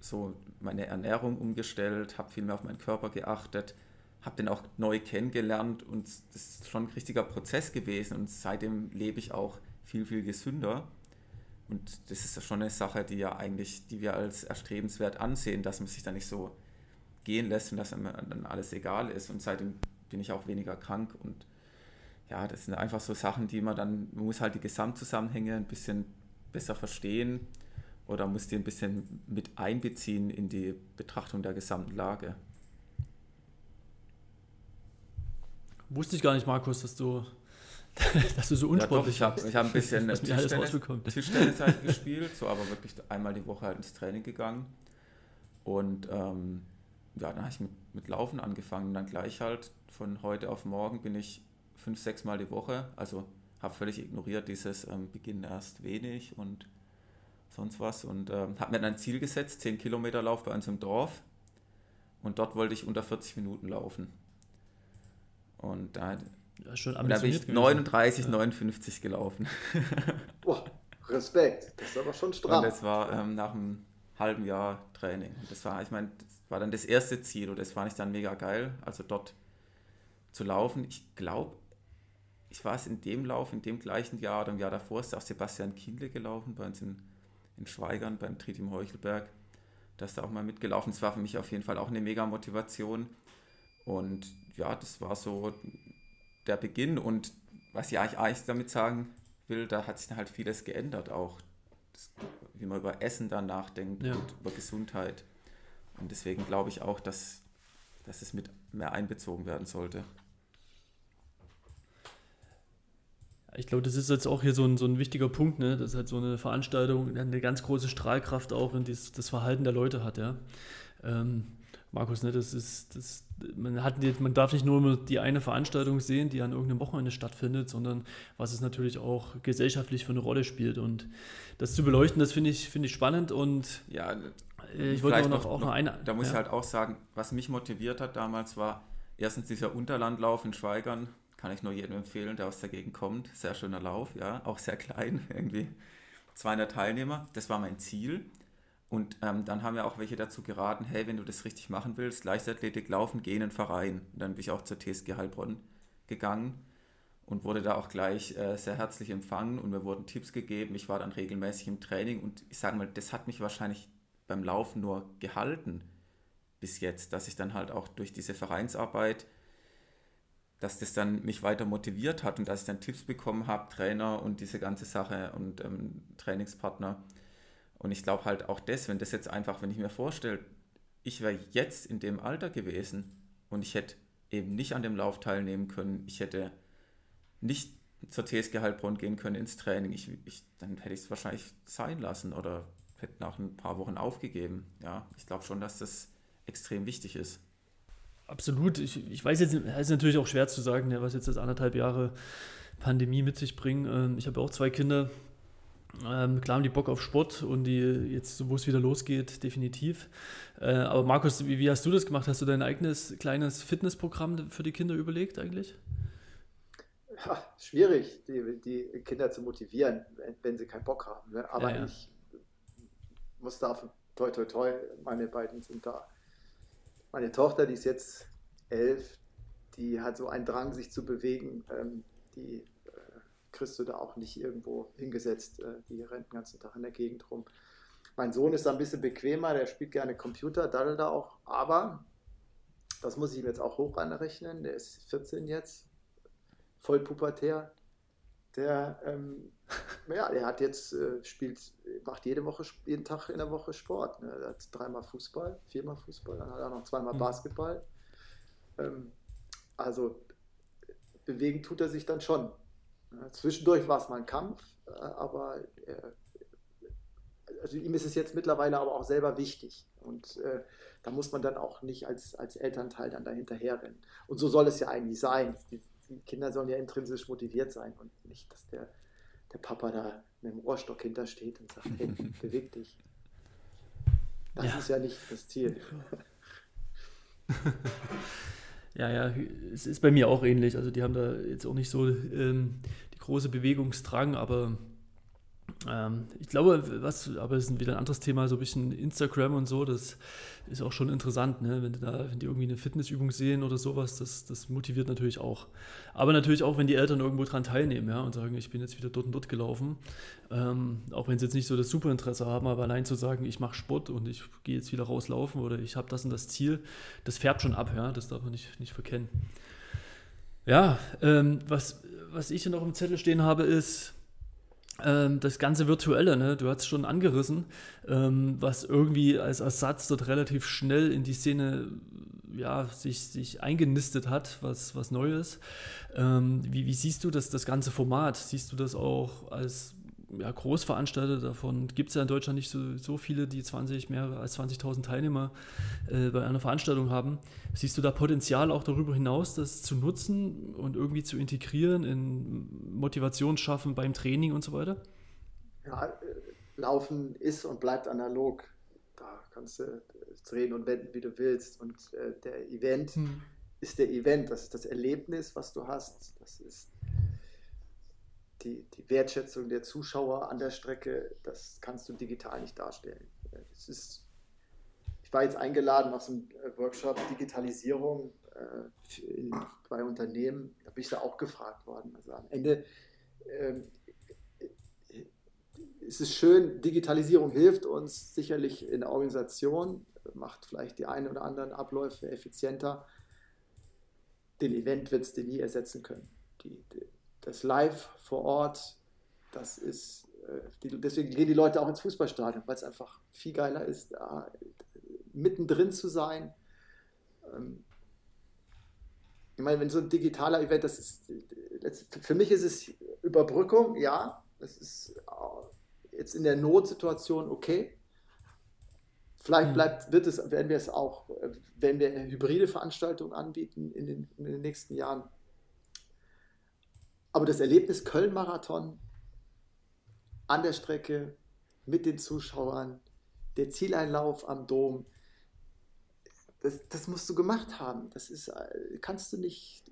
so meine Ernährung umgestellt, habe viel mehr auf meinen Körper geachtet, habe den auch neu kennengelernt und das ist schon ein richtiger Prozess gewesen und seitdem lebe ich auch viel, viel gesünder. Und das ist schon eine Sache, die ja eigentlich, die wir als erstrebenswert ansehen, dass man sich da nicht so gehen lässt und dass einem dann alles egal ist. Und seitdem bin ich auch weniger krank. Und ja, das sind einfach so Sachen, die man dann, man muss halt die Gesamtzusammenhänge ein bisschen besser verstehen oder muss die ein bisschen mit einbeziehen in die Betrachtung der gesamten Lage. Wusste ich gar nicht, Markus, dass du, [LAUGHS] dass du so unsportlich ja, doch, ich habe ich hab ein bisschen Tischtennis, Tischtennis halt [LAUGHS] gespielt, so aber wirklich einmal die Woche halt ins Training gegangen. Und ähm, ja, dann habe ich mit, mit Laufen angefangen. Dann gleich halt von heute auf morgen bin ich fünf, sechs Mal die Woche. Also habe völlig ignoriert dieses ähm, Beginn erst wenig und sonst was. Und ähm, habe mir dann ein Ziel gesetzt, 10 Kilometer Lauf bei uns im Dorf. Und dort wollte ich unter 40 Minuten laufen. Und da, ja, schon und da bin ich 39, ja. 59 gelaufen. Boah, Respekt, das ist aber schon stramm. Und das war ähm, nach einem halben Jahr Training. Das war, ich meine, war dann das erste Ziel und das fand ich dann mega geil, also dort zu laufen. Ich glaube, ich war es in dem Lauf, in dem gleichen Jahr oder im Jahr davor, ist auch Sebastian Kindle gelaufen bei uns in, in Schweigern beim Tritt im Heuchelberg. Da ist er auch mal mitgelaufen. Das war für mich auf jeden Fall auch eine mega Motivation. Und ja, das war so der Beginn. Und was ich eigentlich damit sagen will, da hat sich dann halt vieles geändert auch. Das, wie man über Essen dann nachdenkt ja. und über Gesundheit. Und deswegen glaube ich auch, dass, dass es mit mehr einbezogen werden sollte. Ich glaube, das ist jetzt auch hier so ein, so ein wichtiger Punkt, ne? dass halt so eine Veranstaltung eine ganz große Strahlkraft auch in dies, das Verhalten der Leute hat. Ja? Ähm, Markus, ne, das ist, das, man, hat, man darf nicht nur immer die eine Veranstaltung sehen, die an irgendeinem Wochenende stattfindet, sondern was es natürlich auch gesellschaftlich für eine Rolle spielt. Und das zu beleuchten, das finde ich, find ich spannend und ja, äh, ich wollte auch noch, auch noch eine. Da muss ja. ich halt auch sagen, was mich motiviert hat damals war erstens dieser Unterlandlauf in Schweigern. Kann ich nur jedem empfehlen, der aus der Gegend kommt. Sehr schöner Lauf, ja, auch sehr klein, [LAUGHS] irgendwie 200 Teilnehmer. Das war mein Ziel. Und ähm, dann haben ja auch welche dazu geraten, hey, wenn du das richtig machen willst, Leichtathletik laufen, gehen in einen Verein. Und dann bin ich auch zur TSG Heilbronn gegangen und wurde da auch gleich äh, sehr herzlich empfangen und mir wurden Tipps gegeben. Ich war dann regelmäßig im Training und ich sage mal, das hat mich wahrscheinlich beim Laufen nur gehalten bis jetzt, dass ich dann halt auch durch diese Vereinsarbeit, dass das dann mich weiter motiviert hat und dass ich dann Tipps bekommen habe, Trainer und diese ganze Sache und ähm, Trainingspartner. Und ich glaube halt auch das, wenn das jetzt einfach, wenn ich mir vorstelle, ich wäre jetzt in dem Alter gewesen und ich hätte eben nicht an dem Lauf teilnehmen können, ich hätte nicht zur TSG Heilbronn gehen können ins Training, ich, ich, dann hätte ich es wahrscheinlich sein lassen oder hätte nach ein paar Wochen aufgegeben. Ja, ich glaube schon, dass das extrem wichtig ist. Absolut. Ich, ich weiß jetzt, es ist natürlich auch schwer zu sagen, was jetzt das anderthalb Jahre Pandemie mit sich bringen. Ähm, ich habe auch zwei Kinder. Ähm, klar haben die Bock auf Sport und die jetzt, wo es wieder losgeht, definitiv. Äh, aber Markus, wie, wie, hast du das gemacht? Hast du dein eigenes kleines Fitnessprogramm für die Kinder überlegt eigentlich? Ja, schwierig, die, die Kinder zu motivieren, wenn, wenn sie keinen Bock haben. Ne? Aber ja, ja. ich muss da toi toi toi, meine beiden sind da. Meine Tochter, die ist jetzt elf, die hat so einen Drang, sich zu bewegen, ähm, die äh, kriegst du da auch nicht irgendwo hingesetzt. Äh, die rennt den ganzen Tag in der Gegend rum. Mein Sohn ist da ein bisschen bequemer, der spielt gerne Computer, daddelt da auch, aber das muss ich ihm jetzt auch hoch anrechnen. Der ist 14 jetzt, voll pubertär. Der, ähm, ja, der hat jetzt, äh, spielt, macht jede Woche, jeden Tag in der Woche Sport. Ne? Er hat dreimal Fußball, viermal Fußball, dann hat er noch zweimal mhm. Basketball. Ähm, also bewegen tut er sich dann schon. Ja, zwischendurch war es mal ein Kampf, äh, aber äh, also ihm ist es jetzt mittlerweile aber auch selber wichtig. Und äh, da muss man dann auch nicht als, als Elternteil dann dahinterher rennen. Und so soll es ja eigentlich sein. Die, die Kinder sollen ja intrinsisch motiviert sein und nicht, dass der, der Papa da mit dem Rohrstock hintersteht und sagt, hey, [LAUGHS] beweg dich. Das ja. ist ja nicht das Ziel. [LAUGHS] Ja, ja, es ist bei mir auch ähnlich. Also die haben da jetzt auch nicht so ähm, die große Bewegungsdrang, aber ähm, ich glaube, was, aber das ist wieder ein anderes Thema, so ein bisschen Instagram und so, das ist auch schon interessant, ne? wenn, die da, wenn die irgendwie eine Fitnessübung sehen oder sowas, das, das motiviert natürlich auch. Aber natürlich auch, wenn die Eltern irgendwo dran teilnehmen ja, und sagen, ich bin jetzt wieder dort und dort gelaufen, ähm, auch wenn sie jetzt nicht so das Superinteresse haben, aber allein zu sagen, ich mache Sport und ich gehe jetzt wieder rauslaufen oder ich habe das und das Ziel, das färbt schon ab, ja, das darf man nicht, nicht verkennen. Ja, ähm, was, was ich hier noch im Zettel stehen habe, ist, das ganze Virtuelle, ne? du hast es schon angerissen, ähm, was irgendwie als Ersatz dort relativ schnell in die Szene ja, sich, sich eingenistet hat, was, was Neues. Ähm, wie, wie siehst du das, das ganze Format? Siehst du das auch als ja, Großveranstalter, davon gibt es ja in Deutschland nicht so, so viele, die 20, mehr als 20.000 Teilnehmer äh, bei einer Veranstaltung haben. Siehst du da Potenzial auch darüber hinaus, das zu nutzen und irgendwie zu integrieren, in Motivation schaffen beim Training und so weiter? Ja, äh, Laufen ist und bleibt analog. Da kannst du drehen und wenden, wie du willst. Und äh, der Event hm. ist der Event, das ist das Erlebnis, was du hast. Das ist die, die Wertschätzung der Zuschauer an der Strecke, das kannst du digital nicht darstellen. Es ist, ich war jetzt eingeladen auf so einem Workshop Digitalisierung äh, in, bei Unternehmen, da bin ich da auch gefragt worden. Also am Ende ähm, ist es schön, Digitalisierung hilft uns sicherlich in der Organisation, macht vielleicht die einen oder anderen Abläufe effizienter. Den Event wird es dir nie ersetzen können. Die, die, das Live vor Ort, das ist, äh, die, deswegen gehen die Leute auch ins Fußballstadion, weil es einfach viel geiler ist, da mittendrin zu sein. Ähm, ich meine, wenn so ein digitaler Event, das ist, für mich ist es Überbrückung, ja, das ist jetzt in der Notsituation okay. Vielleicht mhm. bleibt, wird es, werden wir es auch, wenn wir hybride Veranstaltungen anbieten in den, in den nächsten Jahren, aber das Erlebnis Köln-Marathon an der Strecke mit den Zuschauern, der Zieleinlauf am Dom, das, das musst du gemacht haben. Das ist, kannst du nicht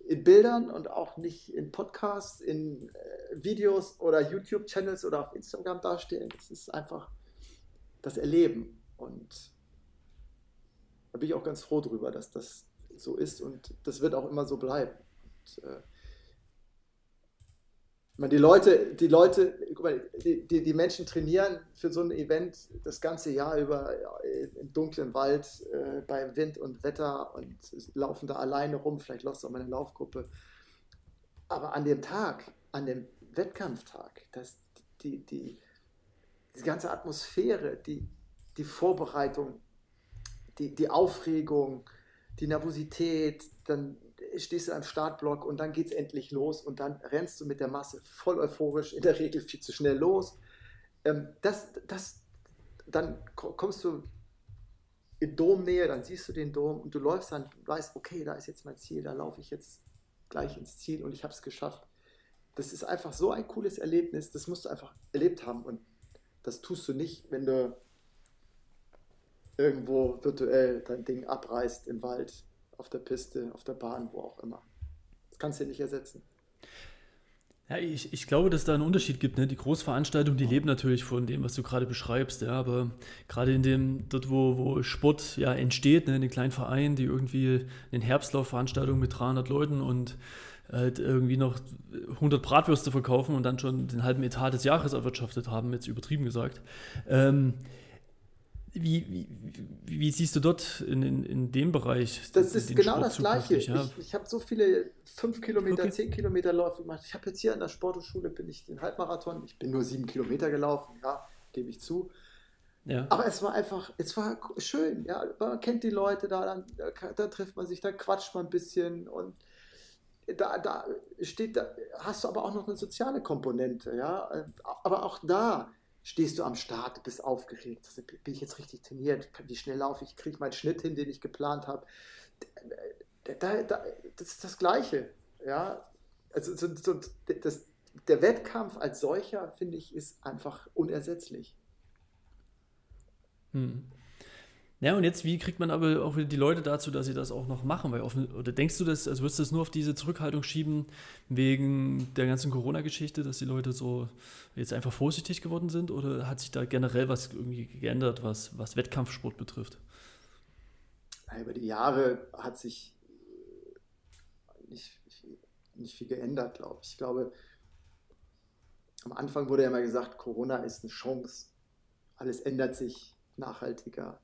in Bildern und auch nicht in Podcasts, in äh, Videos oder YouTube-Channels oder auf Instagram darstellen. Das ist einfach das Erleben. Und da bin ich auch ganz froh drüber, dass das so ist und das wird auch immer so bleiben. Und, äh, meine, die Leute, die Leute, die, die, die, Menschen trainieren für so ein Event das ganze Jahr über im dunklen Wald äh, bei Wind und Wetter und laufen da alleine rum, vielleicht läuft auch mal eine Laufgruppe. Aber an dem Tag, an dem Wettkampftag, das, die, die, die ganze Atmosphäre, die, die Vorbereitung, die, die Aufregung, die Nervosität, dann stehst du am Startblock und dann geht es endlich los und dann rennst du mit der Masse voll euphorisch, in der Regel viel zu schnell los. Ähm, das, das, dann kommst du in Domnähe, dann siehst du den Dom und du läufst dann, weißt, okay, da ist jetzt mein Ziel, da laufe ich jetzt gleich ins Ziel und ich habe es geschafft. Das ist einfach so ein cooles Erlebnis, das musst du einfach erlebt haben und das tust du nicht, wenn du irgendwo virtuell dein Ding abreißt im Wald auf der Piste, auf der Bahn, wo auch immer. Das kannst du nicht ersetzen. Ja, ich, ich glaube, dass da einen Unterschied gibt. Ne? Die Großveranstaltungen, die leben natürlich von dem, was du gerade beschreibst. Ja? Aber gerade in dem, dort, wo, wo Sport ja entsteht, ne? in den kleinen Vereinen, die irgendwie eine Herbstlaufveranstaltung mit 300 Leuten und halt irgendwie noch 100 Bratwürste verkaufen und dann schon den halben Etat des Jahres erwirtschaftet haben, jetzt übertrieben gesagt. Ähm, wie, wie, wie, siehst du dort in, in, in dem Bereich? Das ist genau Sport das Gleiche. Ja? Ich, ich habe so viele 5 Kilometer, okay. 10 Kilometer Läufe gemacht. Ich habe jetzt hier an der Sporthochschule bin ich den Halbmarathon. Ich bin nur 7 Kilometer gelaufen, ja, gebe ich zu. Ja. Aber es war einfach, es war schön. Ja, man kennt die Leute da, dann da trifft man sich, da quatscht man ein bisschen und da, da steht, da hast du aber auch noch eine soziale Komponente, ja. Aber auch da stehst du am Start, bist aufgeregt. Bin ich jetzt richtig trainiert? Wie schnell laufe ich? Kriege meinen Schnitt hin, den ich geplant habe? Da, da, das ist das Gleiche. Ja? Also, so, so, das, der Wettkampf als solcher, finde ich, ist einfach unersetzlich. Hm. Ja, und jetzt, wie kriegt man aber auch wieder die Leute dazu, dass sie das auch noch machen? Weil offen, oder denkst du das, also wirst du das nur auf diese Zurückhaltung schieben wegen der ganzen Corona-Geschichte, dass die Leute so jetzt einfach vorsichtig geworden sind? Oder hat sich da generell was irgendwie geändert, was, was Wettkampfsport betrifft? über die Jahre hat sich nicht, nicht viel geändert, glaube ich. Ich glaube, am Anfang wurde ja immer gesagt, Corona ist eine Chance. Alles ändert sich nachhaltiger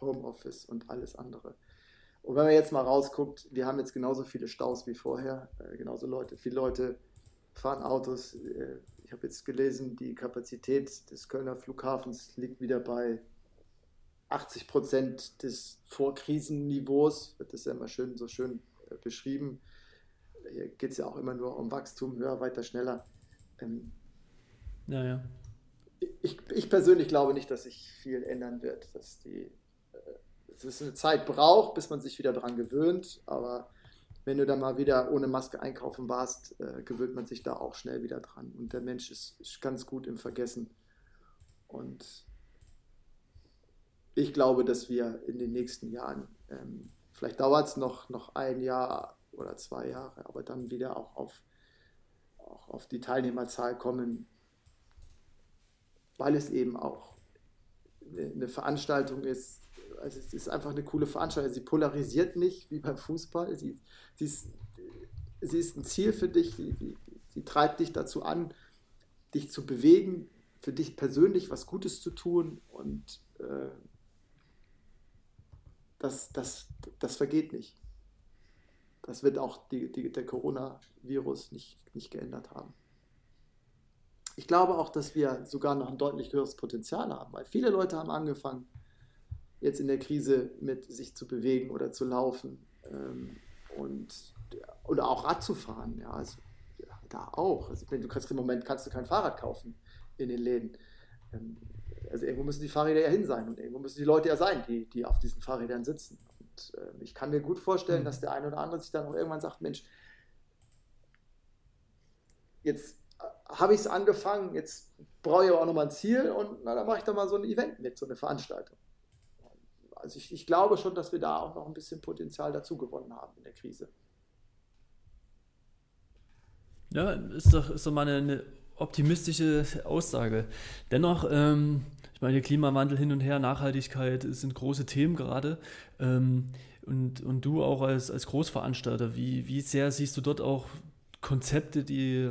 Homeoffice und alles andere. Und wenn man jetzt mal rausguckt, wir haben jetzt genauso viele Staus wie vorher, äh, genauso Leute, viele Leute fahren Autos. Äh, ich habe jetzt gelesen, die Kapazität des Kölner Flughafens liegt wieder bei 80 Prozent des Vorkrisenniveaus, wird das ja immer schön, so schön äh, beschrieben. Hier geht es ja auch immer nur um Wachstum, höher, weiter, schneller. Ähm, ja, ja. Ich, ich persönlich glaube nicht, dass sich viel ändern wird, dass die es eine Zeit braucht, bis man sich wieder daran gewöhnt, aber wenn du dann mal wieder ohne Maske einkaufen warst, äh, gewöhnt man sich da auch schnell wieder dran. Und der Mensch ist, ist ganz gut im Vergessen. Und ich glaube, dass wir in den nächsten Jahren, ähm, vielleicht dauert es noch, noch ein Jahr oder zwei Jahre, aber dann wieder auch auf, auch auf die Teilnehmerzahl kommen, weil es eben auch eine Veranstaltung ist, also es ist einfach eine coole Veranstaltung. Sie polarisiert nicht wie beim Fußball. Sie, sie, ist, sie ist ein Ziel für dich. Sie, sie treibt dich dazu an, dich zu bewegen, für dich persönlich was Gutes zu tun. Und äh, das, das, das vergeht nicht. Das wird auch die, die, der Coronavirus nicht, nicht geändert haben. Ich glaube auch, dass wir sogar noch ein deutlich höheres Potenzial haben, weil viele Leute haben angefangen, jetzt in der Krise mit sich zu bewegen oder zu laufen ähm, und oder auch Rad zu fahren. Ja, also ja, da auch. Also du kannst im Moment kannst du kein Fahrrad kaufen in den Läden. Ähm, also irgendwo müssen die Fahrräder ja hin sein und irgendwo müssen die Leute ja sein, die, die auf diesen Fahrrädern sitzen. Und äh, ich kann mir gut vorstellen, mhm. dass der eine oder andere sich dann auch irgendwann sagt, Mensch, jetzt äh, habe ich es angefangen, jetzt brauche ich aber auch nochmal ein Ziel und na, dann mache ich doch mal so ein Event mit, so eine Veranstaltung also ich, ich glaube schon, dass wir da auch noch ein bisschen Potenzial dazu gewonnen haben in der Krise. Ja, ist doch, ist doch mal eine, eine optimistische Aussage. Dennoch, ähm, ich meine, Klimawandel hin und her, Nachhaltigkeit sind große Themen gerade. Ähm, und, und du auch als, als Großveranstalter, wie, wie sehr siehst du dort auch Konzepte, die äh,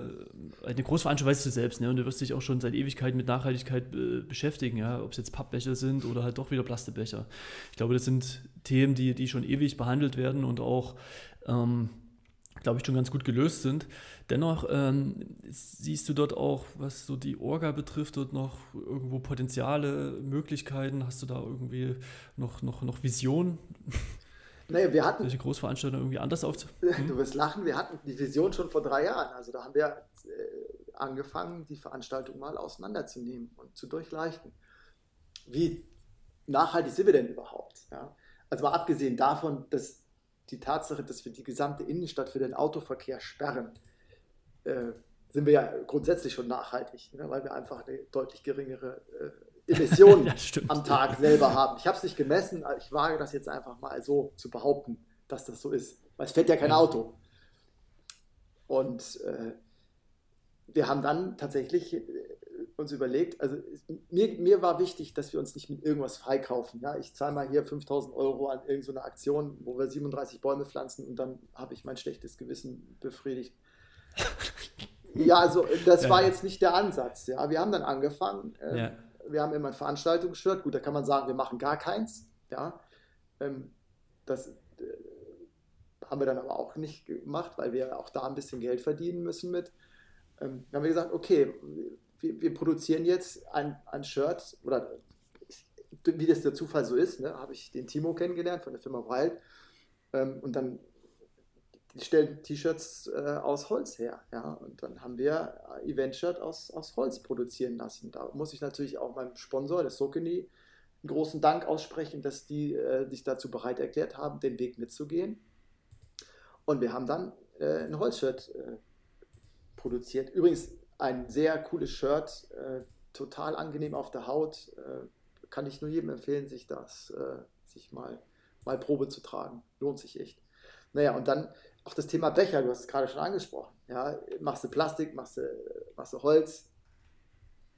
eine Großveranstaltung weißt du selbst, ne? Und du wirst dich auch schon seit Ewigkeiten mit Nachhaltigkeit äh, beschäftigen, ja, ob es jetzt Pappbecher sind oder halt doch wieder Plastikbecher. Ich glaube, das sind Themen, die, die schon ewig behandelt werden und auch, ähm, glaube ich, schon ganz gut gelöst sind. Dennoch ähm, siehst du dort auch, was so die Orga betrifft, dort noch irgendwo Potenziale, Möglichkeiten? Hast du da irgendwie noch, noch, noch Visionen? Nee, wir hatten. Solche Großveranstaltungen irgendwie anders auf. [LAUGHS] Hm? Du wirst lachen, wir hatten die Vision schon vor drei Jahren. Also da haben wir äh, angefangen, die Veranstaltung mal auseinanderzunehmen und zu durchleuchten. Wie nachhaltig sind wir denn überhaupt? Ja? Also mal abgesehen davon, dass die Tatsache, dass wir die gesamte Innenstadt für den Autoverkehr sperren, äh, sind wir ja grundsätzlich schon nachhaltig, ne? weil wir einfach eine deutlich geringere äh, Emissionen [LAUGHS] ja, am Tag selber haben. Ich habe es nicht gemessen, aber ich wage das jetzt einfach mal so zu behaupten, dass das so ist. Weil es fährt ja kein Auto. Und äh, wir haben dann tatsächlich äh, uns überlegt, also mir, mir war wichtig, dass wir uns nicht mit irgendwas freikaufen. Ja? Ich zahle mal hier 5000 Euro an irgendeine Aktion, wo wir 37 Bäume pflanzen und dann habe ich mein schlechtes Gewissen befriedigt. [LAUGHS] ja, also das ja. war jetzt nicht der Ansatz. Ja? Wir haben dann angefangen, ja. Wir haben immer ein Veranstaltungsshirt, gut, da kann man sagen, wir machen gar keins. Ja? Ähm, das äh, haben wir dann aber auch nicht gemacht, weil wir auch da ein bisschen Geld verdienen müssen mit. Ähm, dann haben wir gesagt, okay, wir, wir produzieren jetzt ein, ein Shirt oder wie das der Zufall so ist, ne, habe ich den Timo kennengelernt von der Firma Wild ähm, und dann die stellen T-Shirts äh, aus Holz her. Ja? Und dann haben wir Event-Shirt aus, aus Holz produzieren lassen. Da muss ich natürlich auch meinem Sponsor, der Sokini, einen großen Dank aussprechen, dass die äh, sich dazu bereit erklärt haben, den Weg mitzugehen. Und wir haben dann äh, ein Holzshirt äh, produziert. Übrigens ein sehr cooles Shirt, äh, total angenehm auf der Haut. Äh, kann ich nur jedem empfehlen, sich das, äh, sich mal, mal Probe zu tragen. Lohnt sich echt. Naja, und dann auch das Thema Becher, du hast es gerade schon angesprochen. Ja, machst du Plastik, machst du, machst du Holz.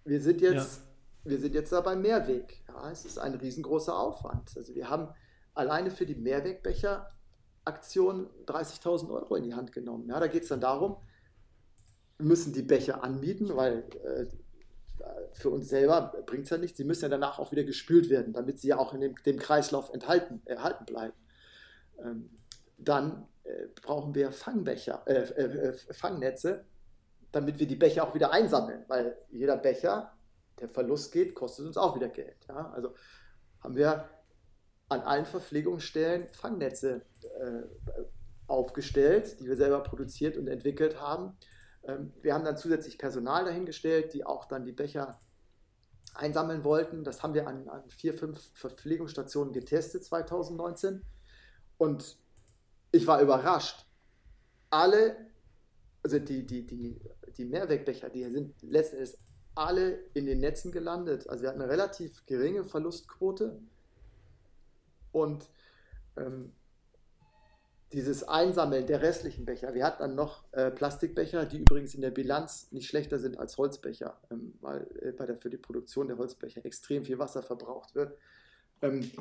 Wir sind jetzt, ja. wir sind jetzt da beim Mehrweg. Ja, es ist ein riesengroßer Aufwand. Also wir haben alleine für die Mehrwegbecher-Aktion 30.000 Euro in die Hand genommen. Ja, da geht es dann darum, müssen die Becher anbieten, weil äh, für uns selber bringt es ja nichts. Sie müssen ja danach auch wieder gespült werden, damit sie ja auch in dem, dem Kreislauf enthalten, erhalten bleiben. Ähm, dann äh, brauchen wir Fangbecher, äh, äh, äh, Fangnetze, damit wir die Becher auch wieder einsammeln, weil jeder Becher, der Verlust geht, kostet uns auch wieder Geld. Ja? Also haben wir an allen Verpflegungsstellen Fangnetze äh, aufgestellt, die wir selber produziert und entwickelt haben ähm, wir haben dann zusätzlich Personal dahingestellt, die auch dann die Becher einsammeln wollten. Das haben wir an, an vier, fünf Verpflegungsstationen getestet 2019. Und ich war überrascht. Alle, also die, die, die, die Mehrwegbecher, die sind letzten Endes alle in den Netzen gelandet. Also wir hatten eine relativ geringe Verlustquote. Und ähm, dieses Einsammeln der restlichen Becher. Wir hatten dann noch äh, Plastikbecher, die übrigens in der Bilanz nicht schlechter sind als Holzbecher, ähm, weil äh, bei der, für die Produktion der Holzbecher extrem viel Wasser verbraucht wird. Ähm,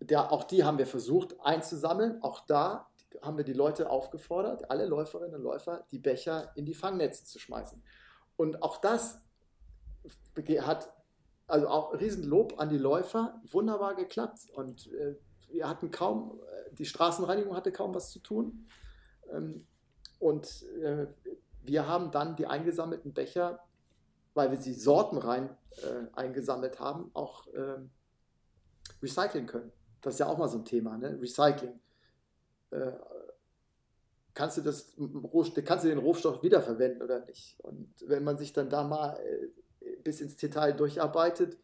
der, auch die haben wir versucht einzusammeln. Auch da haben wir die Leute aufgefordert, alle Läuferinnen und Läufer, die Becher in die Fangnetze zu schmeißen. Und auch das hat also auch Riesenlob an die Läufer, wunderbar geklappt. Und äh, wir hatten kaum, äh, die Straßenreinigung hatte kaum was zu tun. Ähm, und äh, wir haben dann die eingesammelten Becher, weil wir sie sortenrein äh, eingesammelt haben, auch ähm, recyceln können. Das ist ja auch mal so ein Thema, ne? Recycling. kannst du, das, kannst du den Rohstoff wiederverwenden oder nicht? Und wenn man sich dann da mal bis ins Detail durcharbeitet,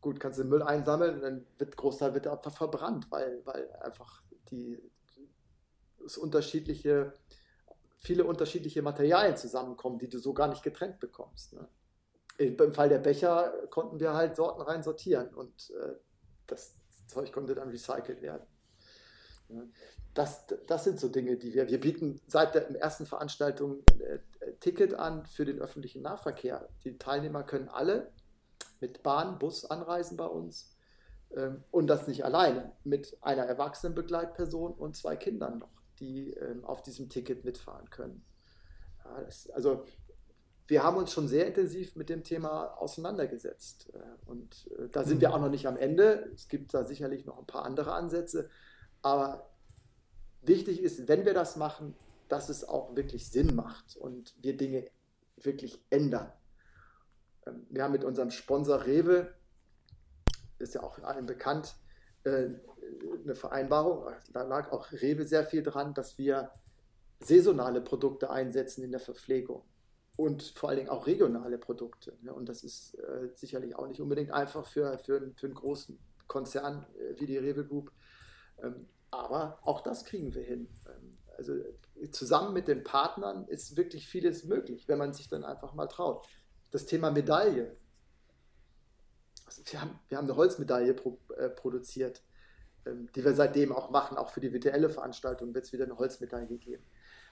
gut, kannst du den Müll einsammeln und dann wird Großteil wird einfach verbrannt, weil, weil einfach die es unterschiedliche, viele unterschiedliche Materialien zusammenkommen, die du so gar nicht getrennt bekommst. Ne? Im Fall der Becher konnten wir halt Sorten rein sortieren und äh, das Zeug konnte dann recycelt werden. Das, das sind so Dinge, die wir, wir bieten seit der ersten Veranstaltung ein äh, Ticket an für den öffentlichen Nahverkehr. Die Teilnehmer können alle mit Bahn, Bus anreisen bei uns. Ähm, und das nicht alleine, mit einer erwachsenen Begleitperson und zwei Kindern noch, die ähm, auf diesem Ticket mitfahren können. Also wir haben uns schon sehr intensiv mit dem Thema auseinandergesetzt. Äh, und äh, da sind wir auch noch nicht am Ende. Es gibt da sicherlich noch ein paar andere Ansätze. Aber wichtig ist, wenn wir das machen, dass es auch wirklich Sinn macht und wir Dinge wirklich ändern. Ähm, wir haben mit unserem Sponsor Rewe, ist ja auch allen bekannt, äh, eine Vereinbarung, da lag auch Rewe sehr viel dran, dass wir saisonale Produkte einsetzen in der Verpflegung und vor allen Dingen auch regionale Produkte. Und das ist äh, sicherlich auch nicht unbedingt einfach für, für, für einen großen Konzern äh, wie die Rewe Group. Ähm, aber auch das kriegen wir hin. Ähm, also zusammen mit den Partnern ist wirklich vieles möglich, wenn man sich dann einfach mal traut das Thema Medaille. Also wir, haben, wir haben eine Holzmedaille pro, äh, produziert. ähm, die wir seitdem auch machen, auch für die virtuelle Veranstaltung wird es wieder eine Holzmedaille geben.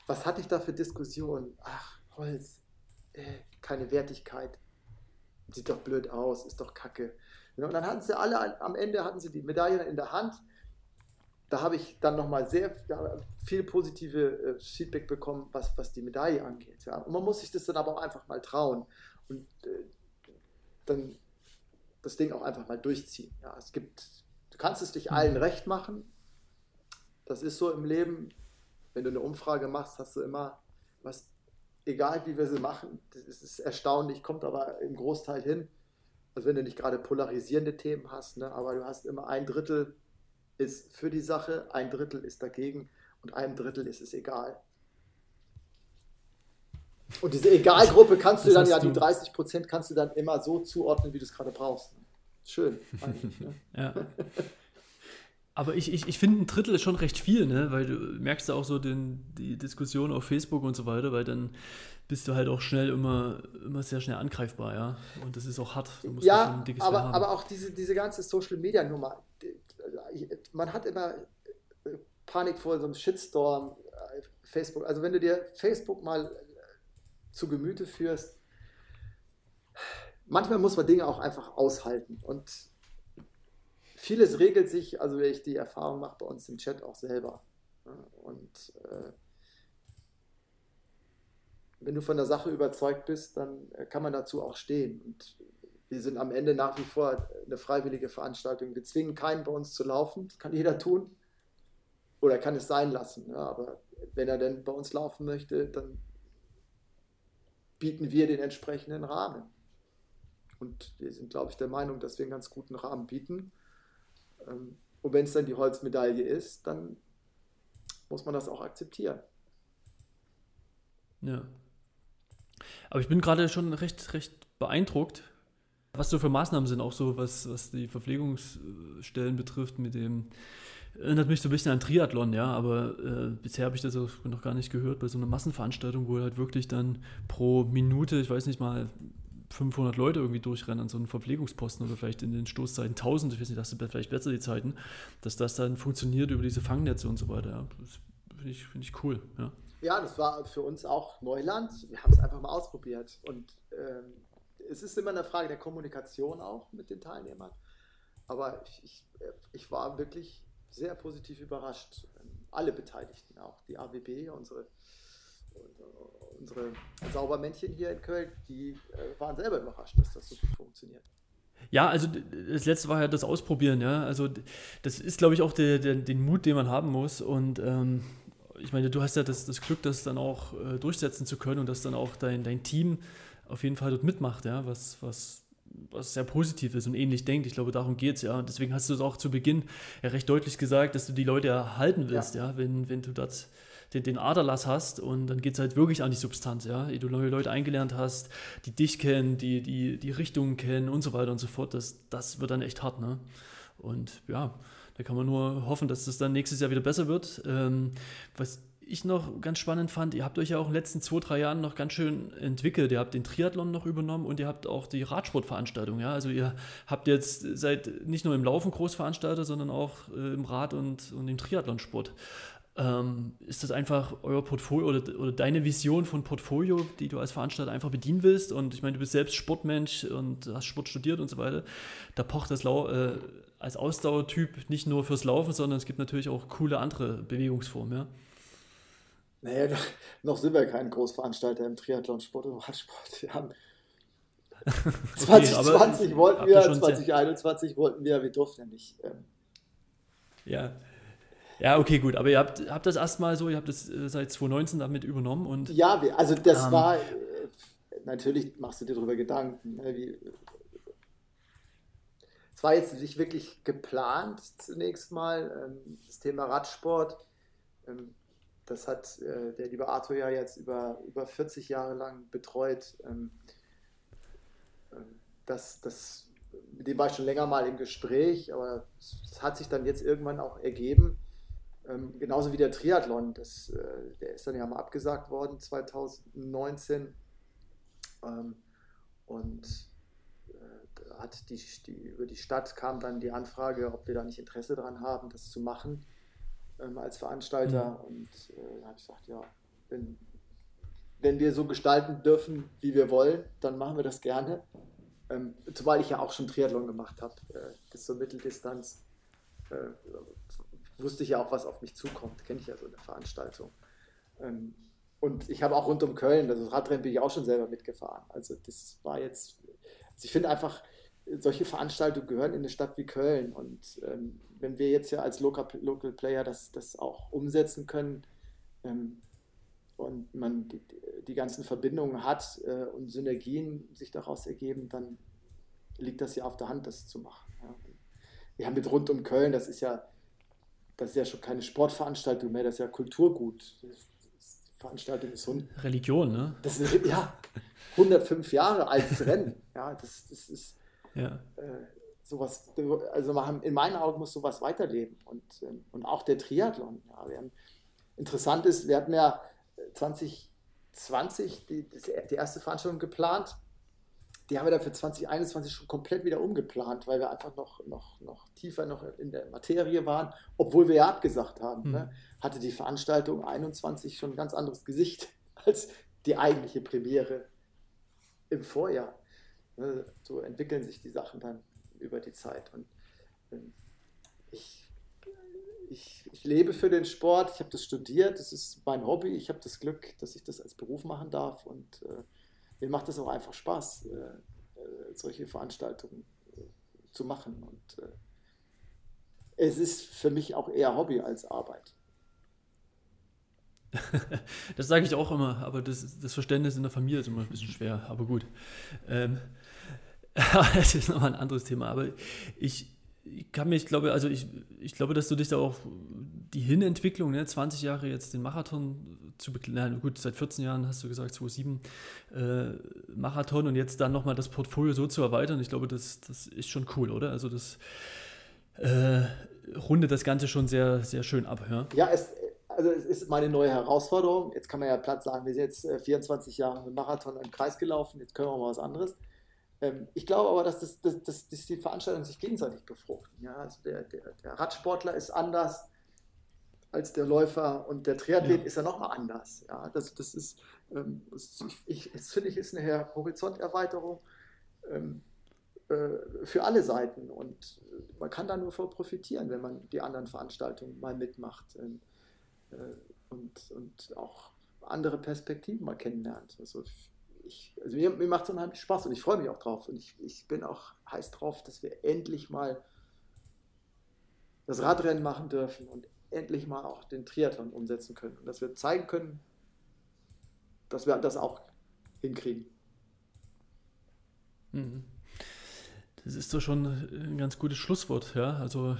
Was hatte ich da für Diskussionen? Ach, Holz, äh, keine Wertigkeit, sieht doch blöd aus, ist doch kacke. Und dann hatten sie alle, am Ende hatten sie die Medaille in der Hand. Da habe ich dann nochmal sehr viel positive äh, Feedback bekommen, was, was die Medaille angeht. Ja. Und man muss sich das dann aber auch einfach mal trauen und äh, dann das Ding auch einfach mal durchziehen. Ja. Es gibt, du kannst es dich allen recht machen. Das ist so im Leben. Wenn du eine Umfrage machst, hast du immer was, egal wie wir sie machen, das ist erstaunlich, kommt aber im Großteil hin also wenn du nicht gerade polarisierende Themen hast, ne, aber du hast immer ein Drittel ist für die Sache, ein Drittel ist dagegen und einem Drittel ist es egal. Und diese Egalgruppe kannst du dann ja, die 30 Prozent kannst du dann immer so zuordnen, wie du es gerade brauchst. Schön. Ne? [LAUGHS] ja. Aber ich, ich, ich finde, ein Drittel ist schon recht viel, ne? weil du merkst ja auch so den, die Diskussion auf Facebook und so weiter, weil dann bist du halt auch schnell immer, immer sehr schnell angreifbar, ja. Und das ist auch hart. ja, aber, aber auch diese, diese ganze Social Media Nummer. Man hat immer äh, Panik vor so einem Shitstorm, äh, Facebook. Also wenn du dir Facebook mal äh, zu Gemüte führst, manchmal muss man Dinge auch einfach aushalten. Und vieles regelt sich, also wenn ich die Erfahrung mache bei uns im Chat auch selber. Und äh, wenn du von der Sache überzeugt bist, dann äh, kann man dazu auch stehen. Und wir sind am Ende nach wie vor eine freiwillige Veranstaltung. Wir zwingen keinen bei uns zu laufen, das kann jeder tun. Oder kann es sein lassen. Ja, aber wenn er denn bei uns laufen möchte, dann bieten wir den entsprechenden Rahmen. Und wir sind, glaube ich, der Meinung, dass wir einen ganz guten Rahmen bieten. Ähm, und wenn es dann die Holzmedaille ist, dann muss man das auch akzeptieren. Ja, aber ich bin gerade schon recht, recht beeindruckt, was so für Maßnahmen sind, auch so was, was die Verpflegungsstellen betrifft, mit dem erinnert mich so ein bisschen an Triathlon, ja, aber äh, bisher habe ich das auch noch gar nicht gehört bei so einer Massenveranstaltung, wo halt wirklich dann pro Minute, ich weiß nicht mal, 500 Leute irgendwie durchrennen an so einem Verpflegungsposten oder vielleicht in den Stoßzeiten 1000, ich weiß nicht, das sind vielleicht besser die Zeiten, dass das dann funktioniert über diese Fangnetze und so weiter. Das finde ich, find ich cool, ja. Ja, das war für uns auch Neuland. Wir haben es einfach mal ausprobiert. Und ähm, es ist immer eine Frage der Kommunikation auch mit den Teilnehmern. Aber ich, ich, ich war wirklich sehr positiv überrascht. Alle Beteiligten, auch die AWB, unsere, unsere Saubermännchen hier in Köln, die äh, waren selber überrascht, dass das so gut funktioniert. Ja, also das letzte war ja das Ausprobieren, ja. Also das ist, glaube ich, auch der, der, den Mut, den man haben muss. Und ähm, ich meine, du hast ja das, das Glück, das dann auch äh, durchsetzen zu können und dass dann auch dein, dein Team auf jeden Fall dort mitmacht, ja, was, was, was sehr positiv ist und ähnlich denkt. Ich glaube, darum geht es, ja. Und deswegen hast du es auch zu Beginn ja recht deutlich gesagt, dass du die Leute erhalten willst, ja, ja wenn, wenn du das den, den Aderlass hast und dann geht es halt wirklich an die Substanz, ja. Ehe du neue Leute eingelernt hast, die dich kennen, die, die, die Richtungen kennen und so weiter und so fort, das, das wird dann echt hart, ne? Und ja, da kann man nur hoffen, dass das dann nächstes Jahr wieder besser wird. Ähm, was ich noch ganz spannend fand, ihr habt euch ja auch in den letzten zwei, drei Jahren noch ganz schön entwickelt. Ihr habt den Triathlon noch übernommen und ihr habt auch die Radsportveranstaltung. Ja? Also ihr habt jetzt seit nicht nur im Laufen Großveranstalter, sondern auch äh, im Rad- und, und im Triathlonsport. Ähm, ist das einfach euer Portfolio oder, oder, deine Vision von Portfolio, die du als Veranstalter einfach bedienen willst? Und ich meine, du bist selbst Sportmensch und hast Sport studiert und so weiter. Da pocht das Lau äh, als Ausdauertyp nicht nur fürs Laufen, sondern es gibt natürlich auch coole andere Bewegungsformen, ja. Naja, noch sind wir kein Großveranstalter im Triathlon-Sport und Radsport. Wir haben [LAUGHS] [LAUGHS] okay, 2020 wollten wir, 2021 wollten wir, wir durften ja nicht. Ähm. Ja. Ja, okay, gut. Aber ihr habt, habt das erstmal so, ihr habt das äh, seit 2019 damit übernommen und. Ja, also das ähm, war, äh, natürlich machst du dir darüber Gedanken, ne, es war jetzt nicht wirklich geplant zunächst mal. Ähm, das Thema Radsport, ähm, das hat äh, der liebe Arthur ja jetzt über, über 40 Jahre lang betreut. Ähm, das, das, mit dem war ich schon länger mal im Gespräch, aber es hat sich dann jetzt irgendwann auch ergeben. Genauso wie der Triathlon, das, äh, der ist dann ja mal abgesagt worden 2019. und äh, hat die, die, über die Stadt kam dann die Anfrage, ob wir da nicht Interesse daran haben, das zu machen ähm, als Veranstalter. Mhm. Und äh, da habe ich gesagt, ja, wenn, wenn wir so gestalten dürfen, wie wir wollen, dann machen wir das gerne. Ähm, zumal ich ja auch schon Triathlon gemacht habe, äh, bis zur Mitteldistanz. Wusste ich ja auch, was auf mich zukommt. Kenne ich ja so eine Veranstaltung. Ähm, und ich habe auch rund um Köln, also Radrennen bin ich auch schon selber mitgefahren. Also das war jetzt, also ich finde einfach, solche Veranstaltungen gehören in eine Stadt wie Köln. Und ähm, wenn wir jetzt ja als Local, Local Player das, das auch umsetzen können ähm, und man die, die, ganzen Verbindungen hat äh, und Synergien sich daraus ergeben, dann liegt das ja auf der Hand, das zu machen. Ja. Wir haben mit rund um Köln, das ist ja, das ist ja schon keine Sportveranstaltung mehr, das ist ja Kulturgut. Veranstaltung ist Hund. Religion, ne? Das ist ja 105 Jahre altes Rennen. [LAUGHS] Ja, das, das ist ja. Äh, sowas, also in meinen Augen muss sowas weiterleben und, ähm, und auch der Triathlon. Ja, haben, interessant ist, wir hatten ja 2020 die, die erste Veranstaltung geplant. Die haben wir dann für 2021 schon komplett wieder umgeplant, weil wir einfach noch, noch, noch tiefer noch in der Materie waren, obwohl wir ja abgesagt haben. Mhm. Ne? Hatte die Veranstaltung 21 schon ein ganz anderes Gesicht [LAUGHS] als die eigentliche Premiere im Vorjahr. Ne, so entwickeln sich die Sachen dann über die Zeit. Und ähm, ich, ich, ich lebe für den Sport, ich habe das studiert, das ist mein Hobby, ich habe das Glück, dass ich das als Beruf machen darf und äh, mir macht es auch einfach Spaß, äh, äh, solche Veranstaltungen äh, zu machen. Und es ist für mich auch eher Hobby als Arbeit. [LAUGHS] das sage ich auch immer, aber das, das, Verständnis in der Familie ist immer ein bisschen schwer, aber gut. Ähm, [LAUGHS] das ist nochmal ein anderes Thema, aber ich, ich kann mich, ich glaube, also ich, ich glaube, dass du dich da auch die Hinentwicklung, ne, 20 Jahre jetzt den Marathon zu begleiten, gut, seit 14 Jahren hast du gesagt, 2007 äh, Marathon und jetzt dann nochmal das Portfolio so zu erweitern, ich glaube, das, das ist schon cool, oder? Also das äh, rundet das Ganze schon sehr, sehr schön ab. Ja, ja es, also es ist meine neue Herausforderung. Jetzt kann man ja platt sagen, wir sind jetzt 24 äh, Jahre mit Marathon im Kreis gelaufen, jetzt können wir mal was anderes. Ähm, ich glaube aber, dass, das, dass, dass, dass die Veranstaltungen sich gegenseitig befruchten. Ja? Also der, der, der Radsportler ist anders als der Läufer und der Triathlet ja. ist ja nochmal anders. Ja? Das, das ist, ähm, ich, das finde ich, ist eine Horizonterweiterung ähm, äh, für alle Seiten und man kann da nur von profitieren, wenn man die anderen Veranstaltungen mal mitmacht ähm, äh, und, und auch andere Perspektiven mal kennenlernt. Also ich, also mir, mir macht es unheimlich Spaß und ich freue mich auch drauf. Und ich, ich bin auch heiß drauf, dass wir endlich mal das Radrennen machen dürfen und endlich mal auch den Triathlon umsetzen können. Und dass wir zeigen können, dass wir das auch hinkriegen. Mhm. Das ist doch schon ein ganz gutes Schlusswort, ja. Also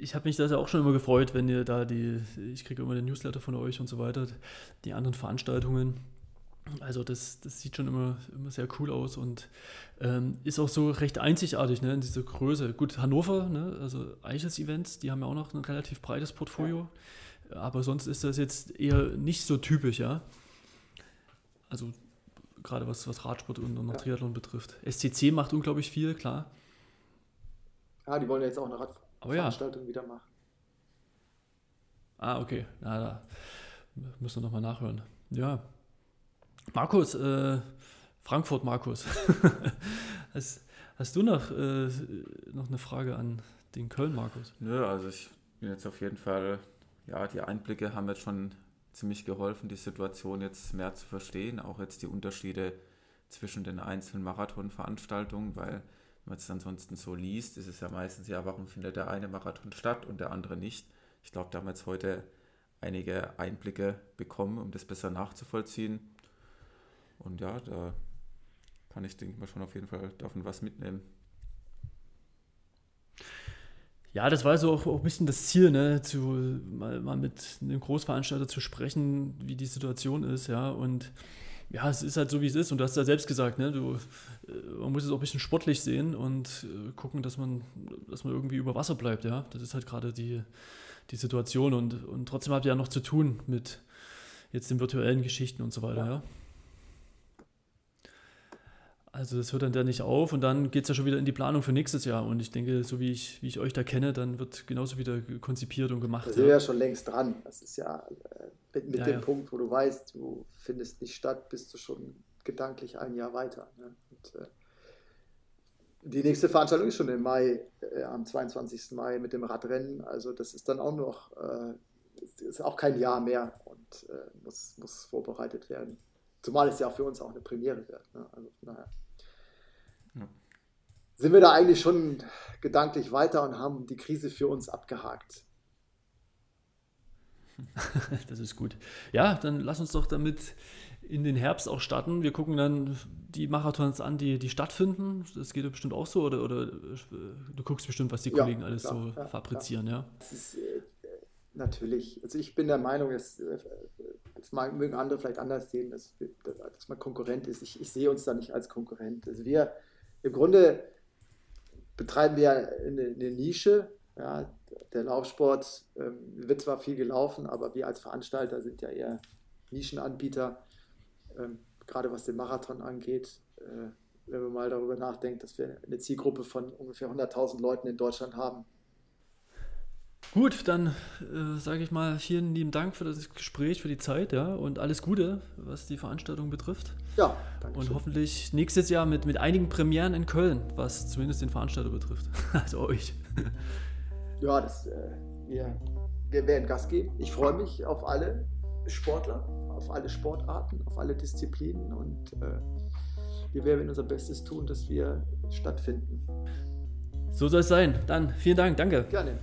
ich habe mich da ja auch schon immer gefreut, wenn ihr da die, ich kriege immer den Newsletter von euch und so weiter, die anderen Veranstaltungen also das, das sieht schon immer, immer sehr cool aus und ähm, ist auch so recht einzigartig ne, in dieser Größe. Gut, Hannover, ne, also Eichels Events, die haben ja auch noch ein relativ breites Portfolio, ja. aber sonst ist das jetzt eher nicht so typisch, ja. Also gerade was, was Radsport und, und ja. Triathlon betrifft. SCC macht unglaublich viel, klar. Ja, die wollen ja jetzt auch eine Radveranstaltung ja. wieder machen. Ah, okay. Ja, da müssen wir nochmal nachhören. Ja, Markus, äh, Frankfurt Markus. [LAUGHS] hast, hast, du noch, äh, noch eine Frage an den Köln Markus? Nö, also ich bin jetzt auf jeden Fall, ja, die Einblicke haben jetzt schon ziemlich geholfen, die Situation jetzt mehr zu verstehen, auch jetzt die Unterschiede zwischen den einzelnen Marathonveranstaltungen, weil wenn man es ansonsten so liest, ist es ja meistens, ja, warum findet der eine Marathon statt und der andere nicht? Ich glaube, da haben wir jetzt heute einige Einblicke bekommen, um das besser nachzuvollziehen. Und ja, da kann ich, denke ich mal, schon auf jeden Fall davon was mitnehmen. Ja, das war so auch, auch ein bisschen das Ziel, ne, zu, mal, mal mit einem Großveranstalter zu sprechen, wie die Situation ist, ja. Und ja, es ist halt so, wie es ist. Und du hast ja selbst gesagt, ne, du, äh, man muss es auch ein bisschen sportlich sehen und äh, gucken, dass man, dass man irgendwie über Wasser bleibt, ja. Das ist halt gerade die, die Situation. Und, und trotzdem habt ihr ja noch zu tun mit jetzt den virtuellen Geschichten und so weiter, ja. ja. Also das hört dann da nicht auf und dann geht es ja schon wieder in die Planung für nächstes Jahr. Und ich denke, so wie ich, wie ich euch da kenne, dann wird genauso wieder konzipiert und gemacht. Da sind wir ja schon längst dran. Das ist ja äh, mit, mit ja, dem ja. Punkt, wo du weißt, du findest nicht statt, bist du schon gedanklich ein Jahr weiter. Ne? Und, äh, die nächste Veranstaltung ist schon im Mai, äh, am 22. Mai mit dem Radrennen. Also das ist dann auch noch, äh, ist auch kein Jahr mehr und äh, muss, muss vorbereitet werden. Zumal es ja auch für uns auch eine Premiere wird. Ne? Also naja. Ja. Sind wir da eigentlich schon gedanklich weiter und haben die Krise für uns abgehakt? [LAUGHS] das ist gut. Ja, dann lass uns doch damit in den Herbst auch starten. Wir gucken dann die Marathons an, die, die stattfinden. Das geht bestimmt auch so. Oder, oder äh, du guckst bestimmt, was die Kollegen ja, alles klar, so ja, fabrizieren, klar. ja? Das ist äh, natürlich. Also ich bin der Meinung, dass, äh, das mögen andere vielleicht anders sehen, dass, dass man Konkurrent ist. Ich, ich sehe uns da nicht als Konkurrent. Also wir im Grunde betreiben wir eine, eine Nische. Ja, der Laufsport ähm, wird zwar viel gelaufen, aber wir als Veranstalter sind ja eher Nischenanbieter, ähm, gerade was den Marathon angeht. Äh, wenn man mal darüber nachdenkt, dass wir eine Zielgruppe von ungefähr 100.000 Leuten in Deutschland haben, Gut, dann äh, sage ich mal vielen lieben Dank für das Gespräch, für die Zeit, ja, und alles Gute, was die Veranstaltung betrifft. Ja, danke. Und schön. hoffentlich nächstes Jahr mit, mit einigen Premieren in Köln, was zumindest den Veranstalter betrifft. [LAUGHS] also euch. [LAUGHS] ja, das, äh, wir, wir werden Gas geben. Ich freue mich auf alle Sportler, auf alle Sportarten, auf alle Disziplinen und äh, wir werden unser Bestes tun, dass wir stattfinden. So soll es sein. Dann vielen Dank, danke. Gerne.